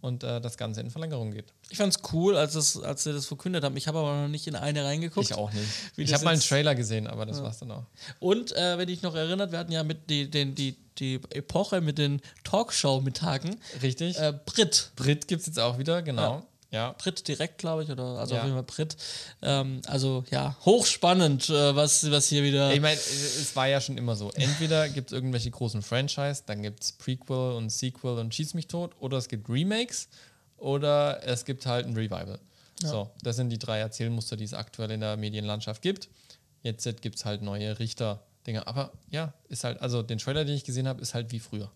und äh, das Ganze in Verlängerung geht. Ich fand es cool, als, es, als sie das verkündet haben. Ich habe aber noch nicht in eine reingeguckt. Ich auch nicht. Ich das habe mal einen Trailer gesehen, aber das war's dann auch. Und äh, wenn ich noch erinnert, wir hatten ja mit die, den, die, die Epoche mit den Talkshow-Mittagen. Richtig. Äh, Brit. Brit gibt es jetzt auch wieder, genau. Ja. Brit direkt, glaube ich, oder also Ja. auf jeden Fall Brit. Ähm, also ja, hochspannend, äh, was, was hier wieder. Ich meine, es war ja schon immer so. Entweder (laughs) gibt es irgendwelche großen Franchise, dann gibt es Prequel und Sequel und Schieß mich tot, oder es gibt Remakes, oder es gibt halt ein Revival. So, das sind die drei Erzählmuster, die es aktuell in der Medienlandschaft gibt. Jetzt gibt es halt neue Richter-Dinge. Aber ja, ist halt, also den Trailer, den ich gesehen habe, ist halt wie früher.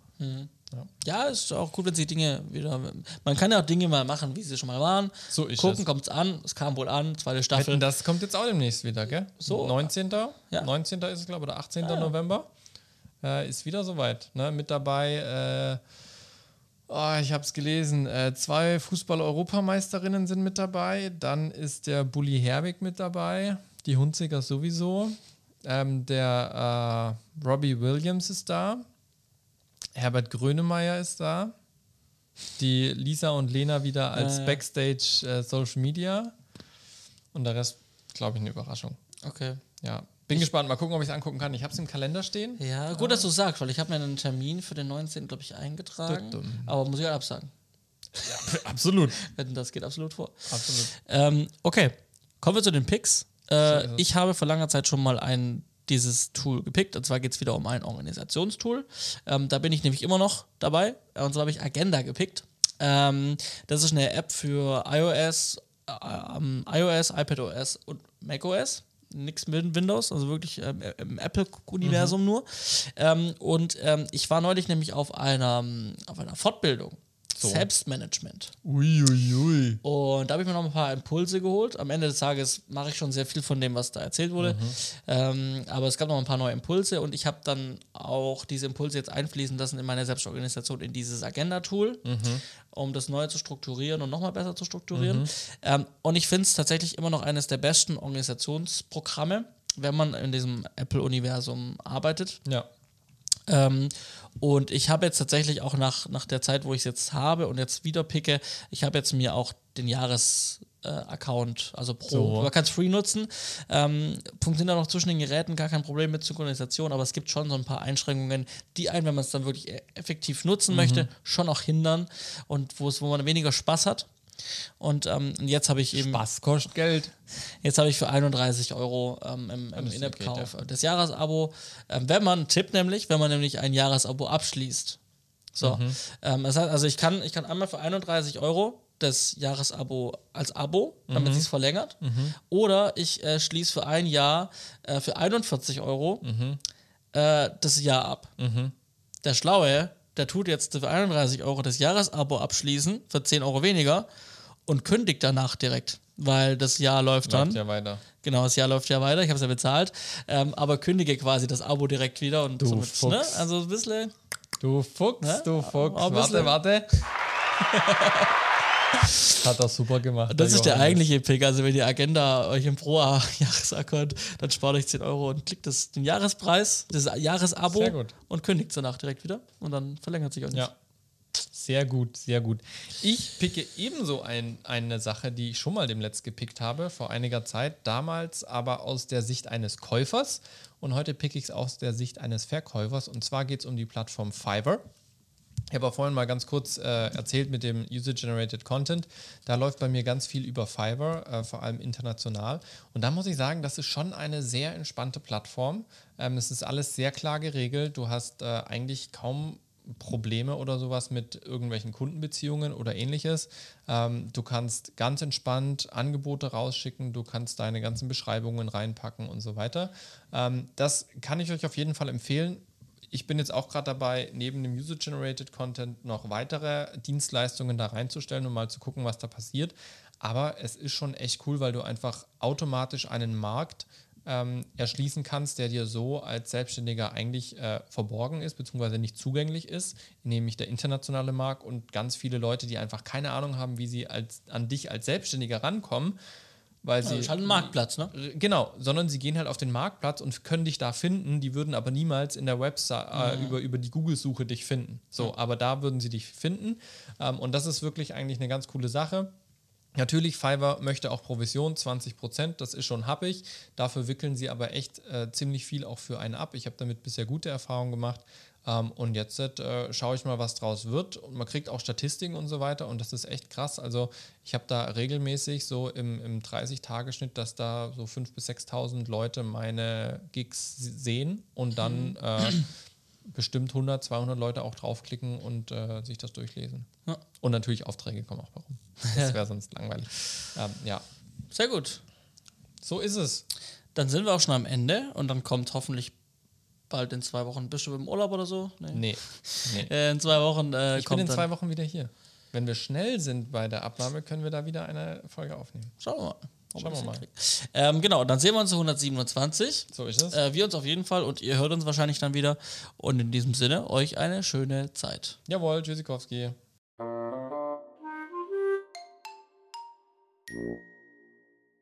Ja, ist auch gut, wenn sie Dinge wieder. Man kann ja auch Dinge mal machen, wie sie schon mal waren. So ist Gucken, es. kommt's an. Es kam wohl an, zweite Staffel. Wetten, das kommt jetzt auch demnächst wieder, gell? So. 19. Ja. 19. ist es, glaube ich, oder 18. Ah. November. Äh, ist wieder soweit. Ne? Mit dabei, äh, oh, ich habe es gelesen, äh, zwei Fußball-Europameisterinnen sind mit dabei. Dann ist der Bully Herbig mit dabei. Die Hunziger sowieso. Ähm, der äh, Robbie Williams ist da. Herbert Grönemeyer ist da. Die Lisa und Lena wieder als Ja, ja. Backstage äh, Social Media. Und der Rest, glaube ich, eine Überraschung. Okay. Ja. Bin gespannt, mal gucken, ob ich es angucken kann. Ich habe es im Kalender stehen. Ja, gut, dass du sagst, weil ich habe mir einen Termin für den 19. glaube ich eingetragen. Dum, dum. Aber muss ich halt absagen. (laughs) Absolut. Wetten, das geht absolut vor. Absolut. Ähm, okay, kommen wir zu den Picks. Äh, ich habe vor langer Zeit schon mal ein dieses Tool gepickt. Und zwar geht es wieder um ein Organisationstool. Ähm, da bin ich nämlich immer noch dabei. Und zwar habe ich Agenda gepickt. Ähm, das ist eine App für iOS, äh, ähm, iOS, iPadOS und macOS. Nichts mit Windows, also wirklich ähm, im Apple-Universum nur. Ähm, und ähm, ich war neulich nämlich auf einer, auf einer Fortbildung. Selbstmanagement. Uiuiui. Und da habe ich mir noch ein paar Impulse geholt. Am Ende des Tages mache ich schon sehr viel von dem, was da erzählt wurde. Ähm, aber es gab noch ein paar neue Impulse und ich habe dann auch diese Impulse jetzt einfließen lassen in meine Selbstorganisation, in dieses Agenda-Tool, um das neu zu strukturieren und nochmal besser zu strukturieren. Ähm, und ich finde es tatsächlich immer noch eines der besten Organisationsprogramme, wenn man in diesem Apple-Universum arbeitet. Ja. Ähm, und ich habe jetzt tatsächlich auch nach, nach der Zeit, wo ich es jetzt habe und jetzt wieder picke, ich habe jetzt mir auch den Jahres-Account, also pro, So. man kann es free nutzen. Ähm, funktioniert auch noch zwischen den Geräten, gar kein Problem mit Synchronisation, aber es gibt schon so ein paar Einschränkungen, die einen, wenn man es dann wirklich e- effektiv nutzen möchte, schon auch hindern und wo es, wo man weniger Spaß hat. Und ähm, jetzt habe ich eben Spaß kostet Geld. Jetzt habe ich für 31 Euro ähm, im, im das In-App-Kauf geht, das Jahresabo. Ähm, wenn man, Tipp nämlich, wenn man nämlich ein Jahresabo abschließt. So, Mhm. ähm, das heißt, also ich kann, ich kann einmal für 31 Euro das Jahresabo als Abo, damit Mhm. sich verlängert. Oder ich äh, schließe für ein Jahr äh, für 41 Euro Mhm. äh, das Jahr ab. Der Schlaue, der tut jetzt für 31 Euro das Jahresabo abschließen, für 10 Euro weniger und kündigt danach direkt, weil das Jahr läuft dann. Läuft ja weiter. Genau, das Jahr läuft ja weiter, ich habe es ja bezahlt, ähm, aber kündige quasi das Abo direkt wieder und Du somit, Fuchs. ne? Also ein bisschen. Du Fuchs, Ja, du Fuchs. Warte, warte. (laughs) (laughs) Hat er super gemacht. Das ist der eigentliche Pick. Also, wenn ihr Agenda euch im Pro-Jahresaccount, dann spart euch 10 Euro und klickt das, den Jahrespreis, das Jahresabo und kündigt danach direkt wieder und dann verlängert sich auch nicht. Ja. Sehr gut, sehr gut. Ich picke ebenso ein, eine Sache, die ich schon mal dem Letzt gepickt habe, vor einiger Zeit, damals aber aus der Sicht eines Käufers. Und heute picke ich es aus der Sicht eines Verkäufers. Und zwar geht es um die Plattform Fiverr. Ich habe auch vorhin mal ganz kurz äh, erzählt mit dem User-Generated Content. Da läuft bei mir ganz viel über Fiverr, äh, vor allem international. Und da muss ich sagen, das ist schon eine sehr entspannte Plattform. Ähm, es ist alles sehr klar geregelt. Du hast äh, eigentlich kaum Probleme oder sowas mit irgendwelchen Kundenbeziehungen oder ähnliches. Ähm, du kannst ganz entspannt Angebote rausschicken, du kannst deine ganzen Beschreibungen reinpacken und so weiter. Ähm, das kann ich euch auf jeden Fall empfehlen. Ich bin jetzt auch gerade dabei, neben dem User-Generated Content noch weitere Dienstleistungen da reinzustellen, um mal zu gucken, was da passiert. Aber es ist schon echt cool, weil du einfach automatisch einen Markt ähm, erschließen kannst, der dir so als Selbstständiger eigentlich äh, verborgen ist, beziehungsweise nicht zugänglich ist, nämlich der internationale Markt und ganz viele Leute, die einfach keine Ahnung haben, wie sie als, an dich als Selbstständiger rankommen. Weil ja, sie, ist halt ein Marktplatz, ne? Genau, sondern sie gehen halt auf den Marktplatz und können dich da finden, die würden aber niemals in der Website äh, mhm. über, über die Google-Suche dich finden. So, mhm. aber da würden sie dich finden. Ähm, und das ist wirklich eigentlich eine ganz coole Sache. Natürlich, Fiverr möchte auch Provision, 20 Prozent, das ist schon happig. Dafür wickeln sie aber echt äh, ziemlich viel auch für einen ab. Ich habe damit bisher gute Erfahrungen gemacht. Ähm, und jetzt äh, schaue ich mal, was draus wird. Und man kriegt auch Statistiken und so weiter. Und das ist echt krass. Also ich habe da regelmäßig so im, im 30-Tage-Schnitt, dass da so 5.000 bis 6.000 Leute meine Gigs sehen und dann mhm. äh, bestimmt 100, 200 Leute auch draufklicken und äh, sich das durchlesen. Ja. Und natürlich Aufträge kommen auch warum. (laughs) Das wäre sonst langweilig. Ähm, ja. Sehr gut. So ist es. Dann sind wir auch schon am Ende und dann kommt hoffentlich bald in zwei Wochen. Bist du im Urlaub oder so? Nee. nee. nee. (laughs) Äh, in zwei Wochen äh, ich kommt bin in zwei Wochen wieder hier. Wenn wir schnell sind bei der Abnahme, können wir da wieder eine Folge aufnehmen. Schauen wir mal. Schauen wir mal. Ähm, genau, dann sehen wir uns zu 127. So ist es. Äh, wir uns auf jeden Fall und ihr hört uns wahrscheinlich dann wieder. Und in diesem Sinne, euch eine schöne Zeit. Jawohl, Tschüssikowski.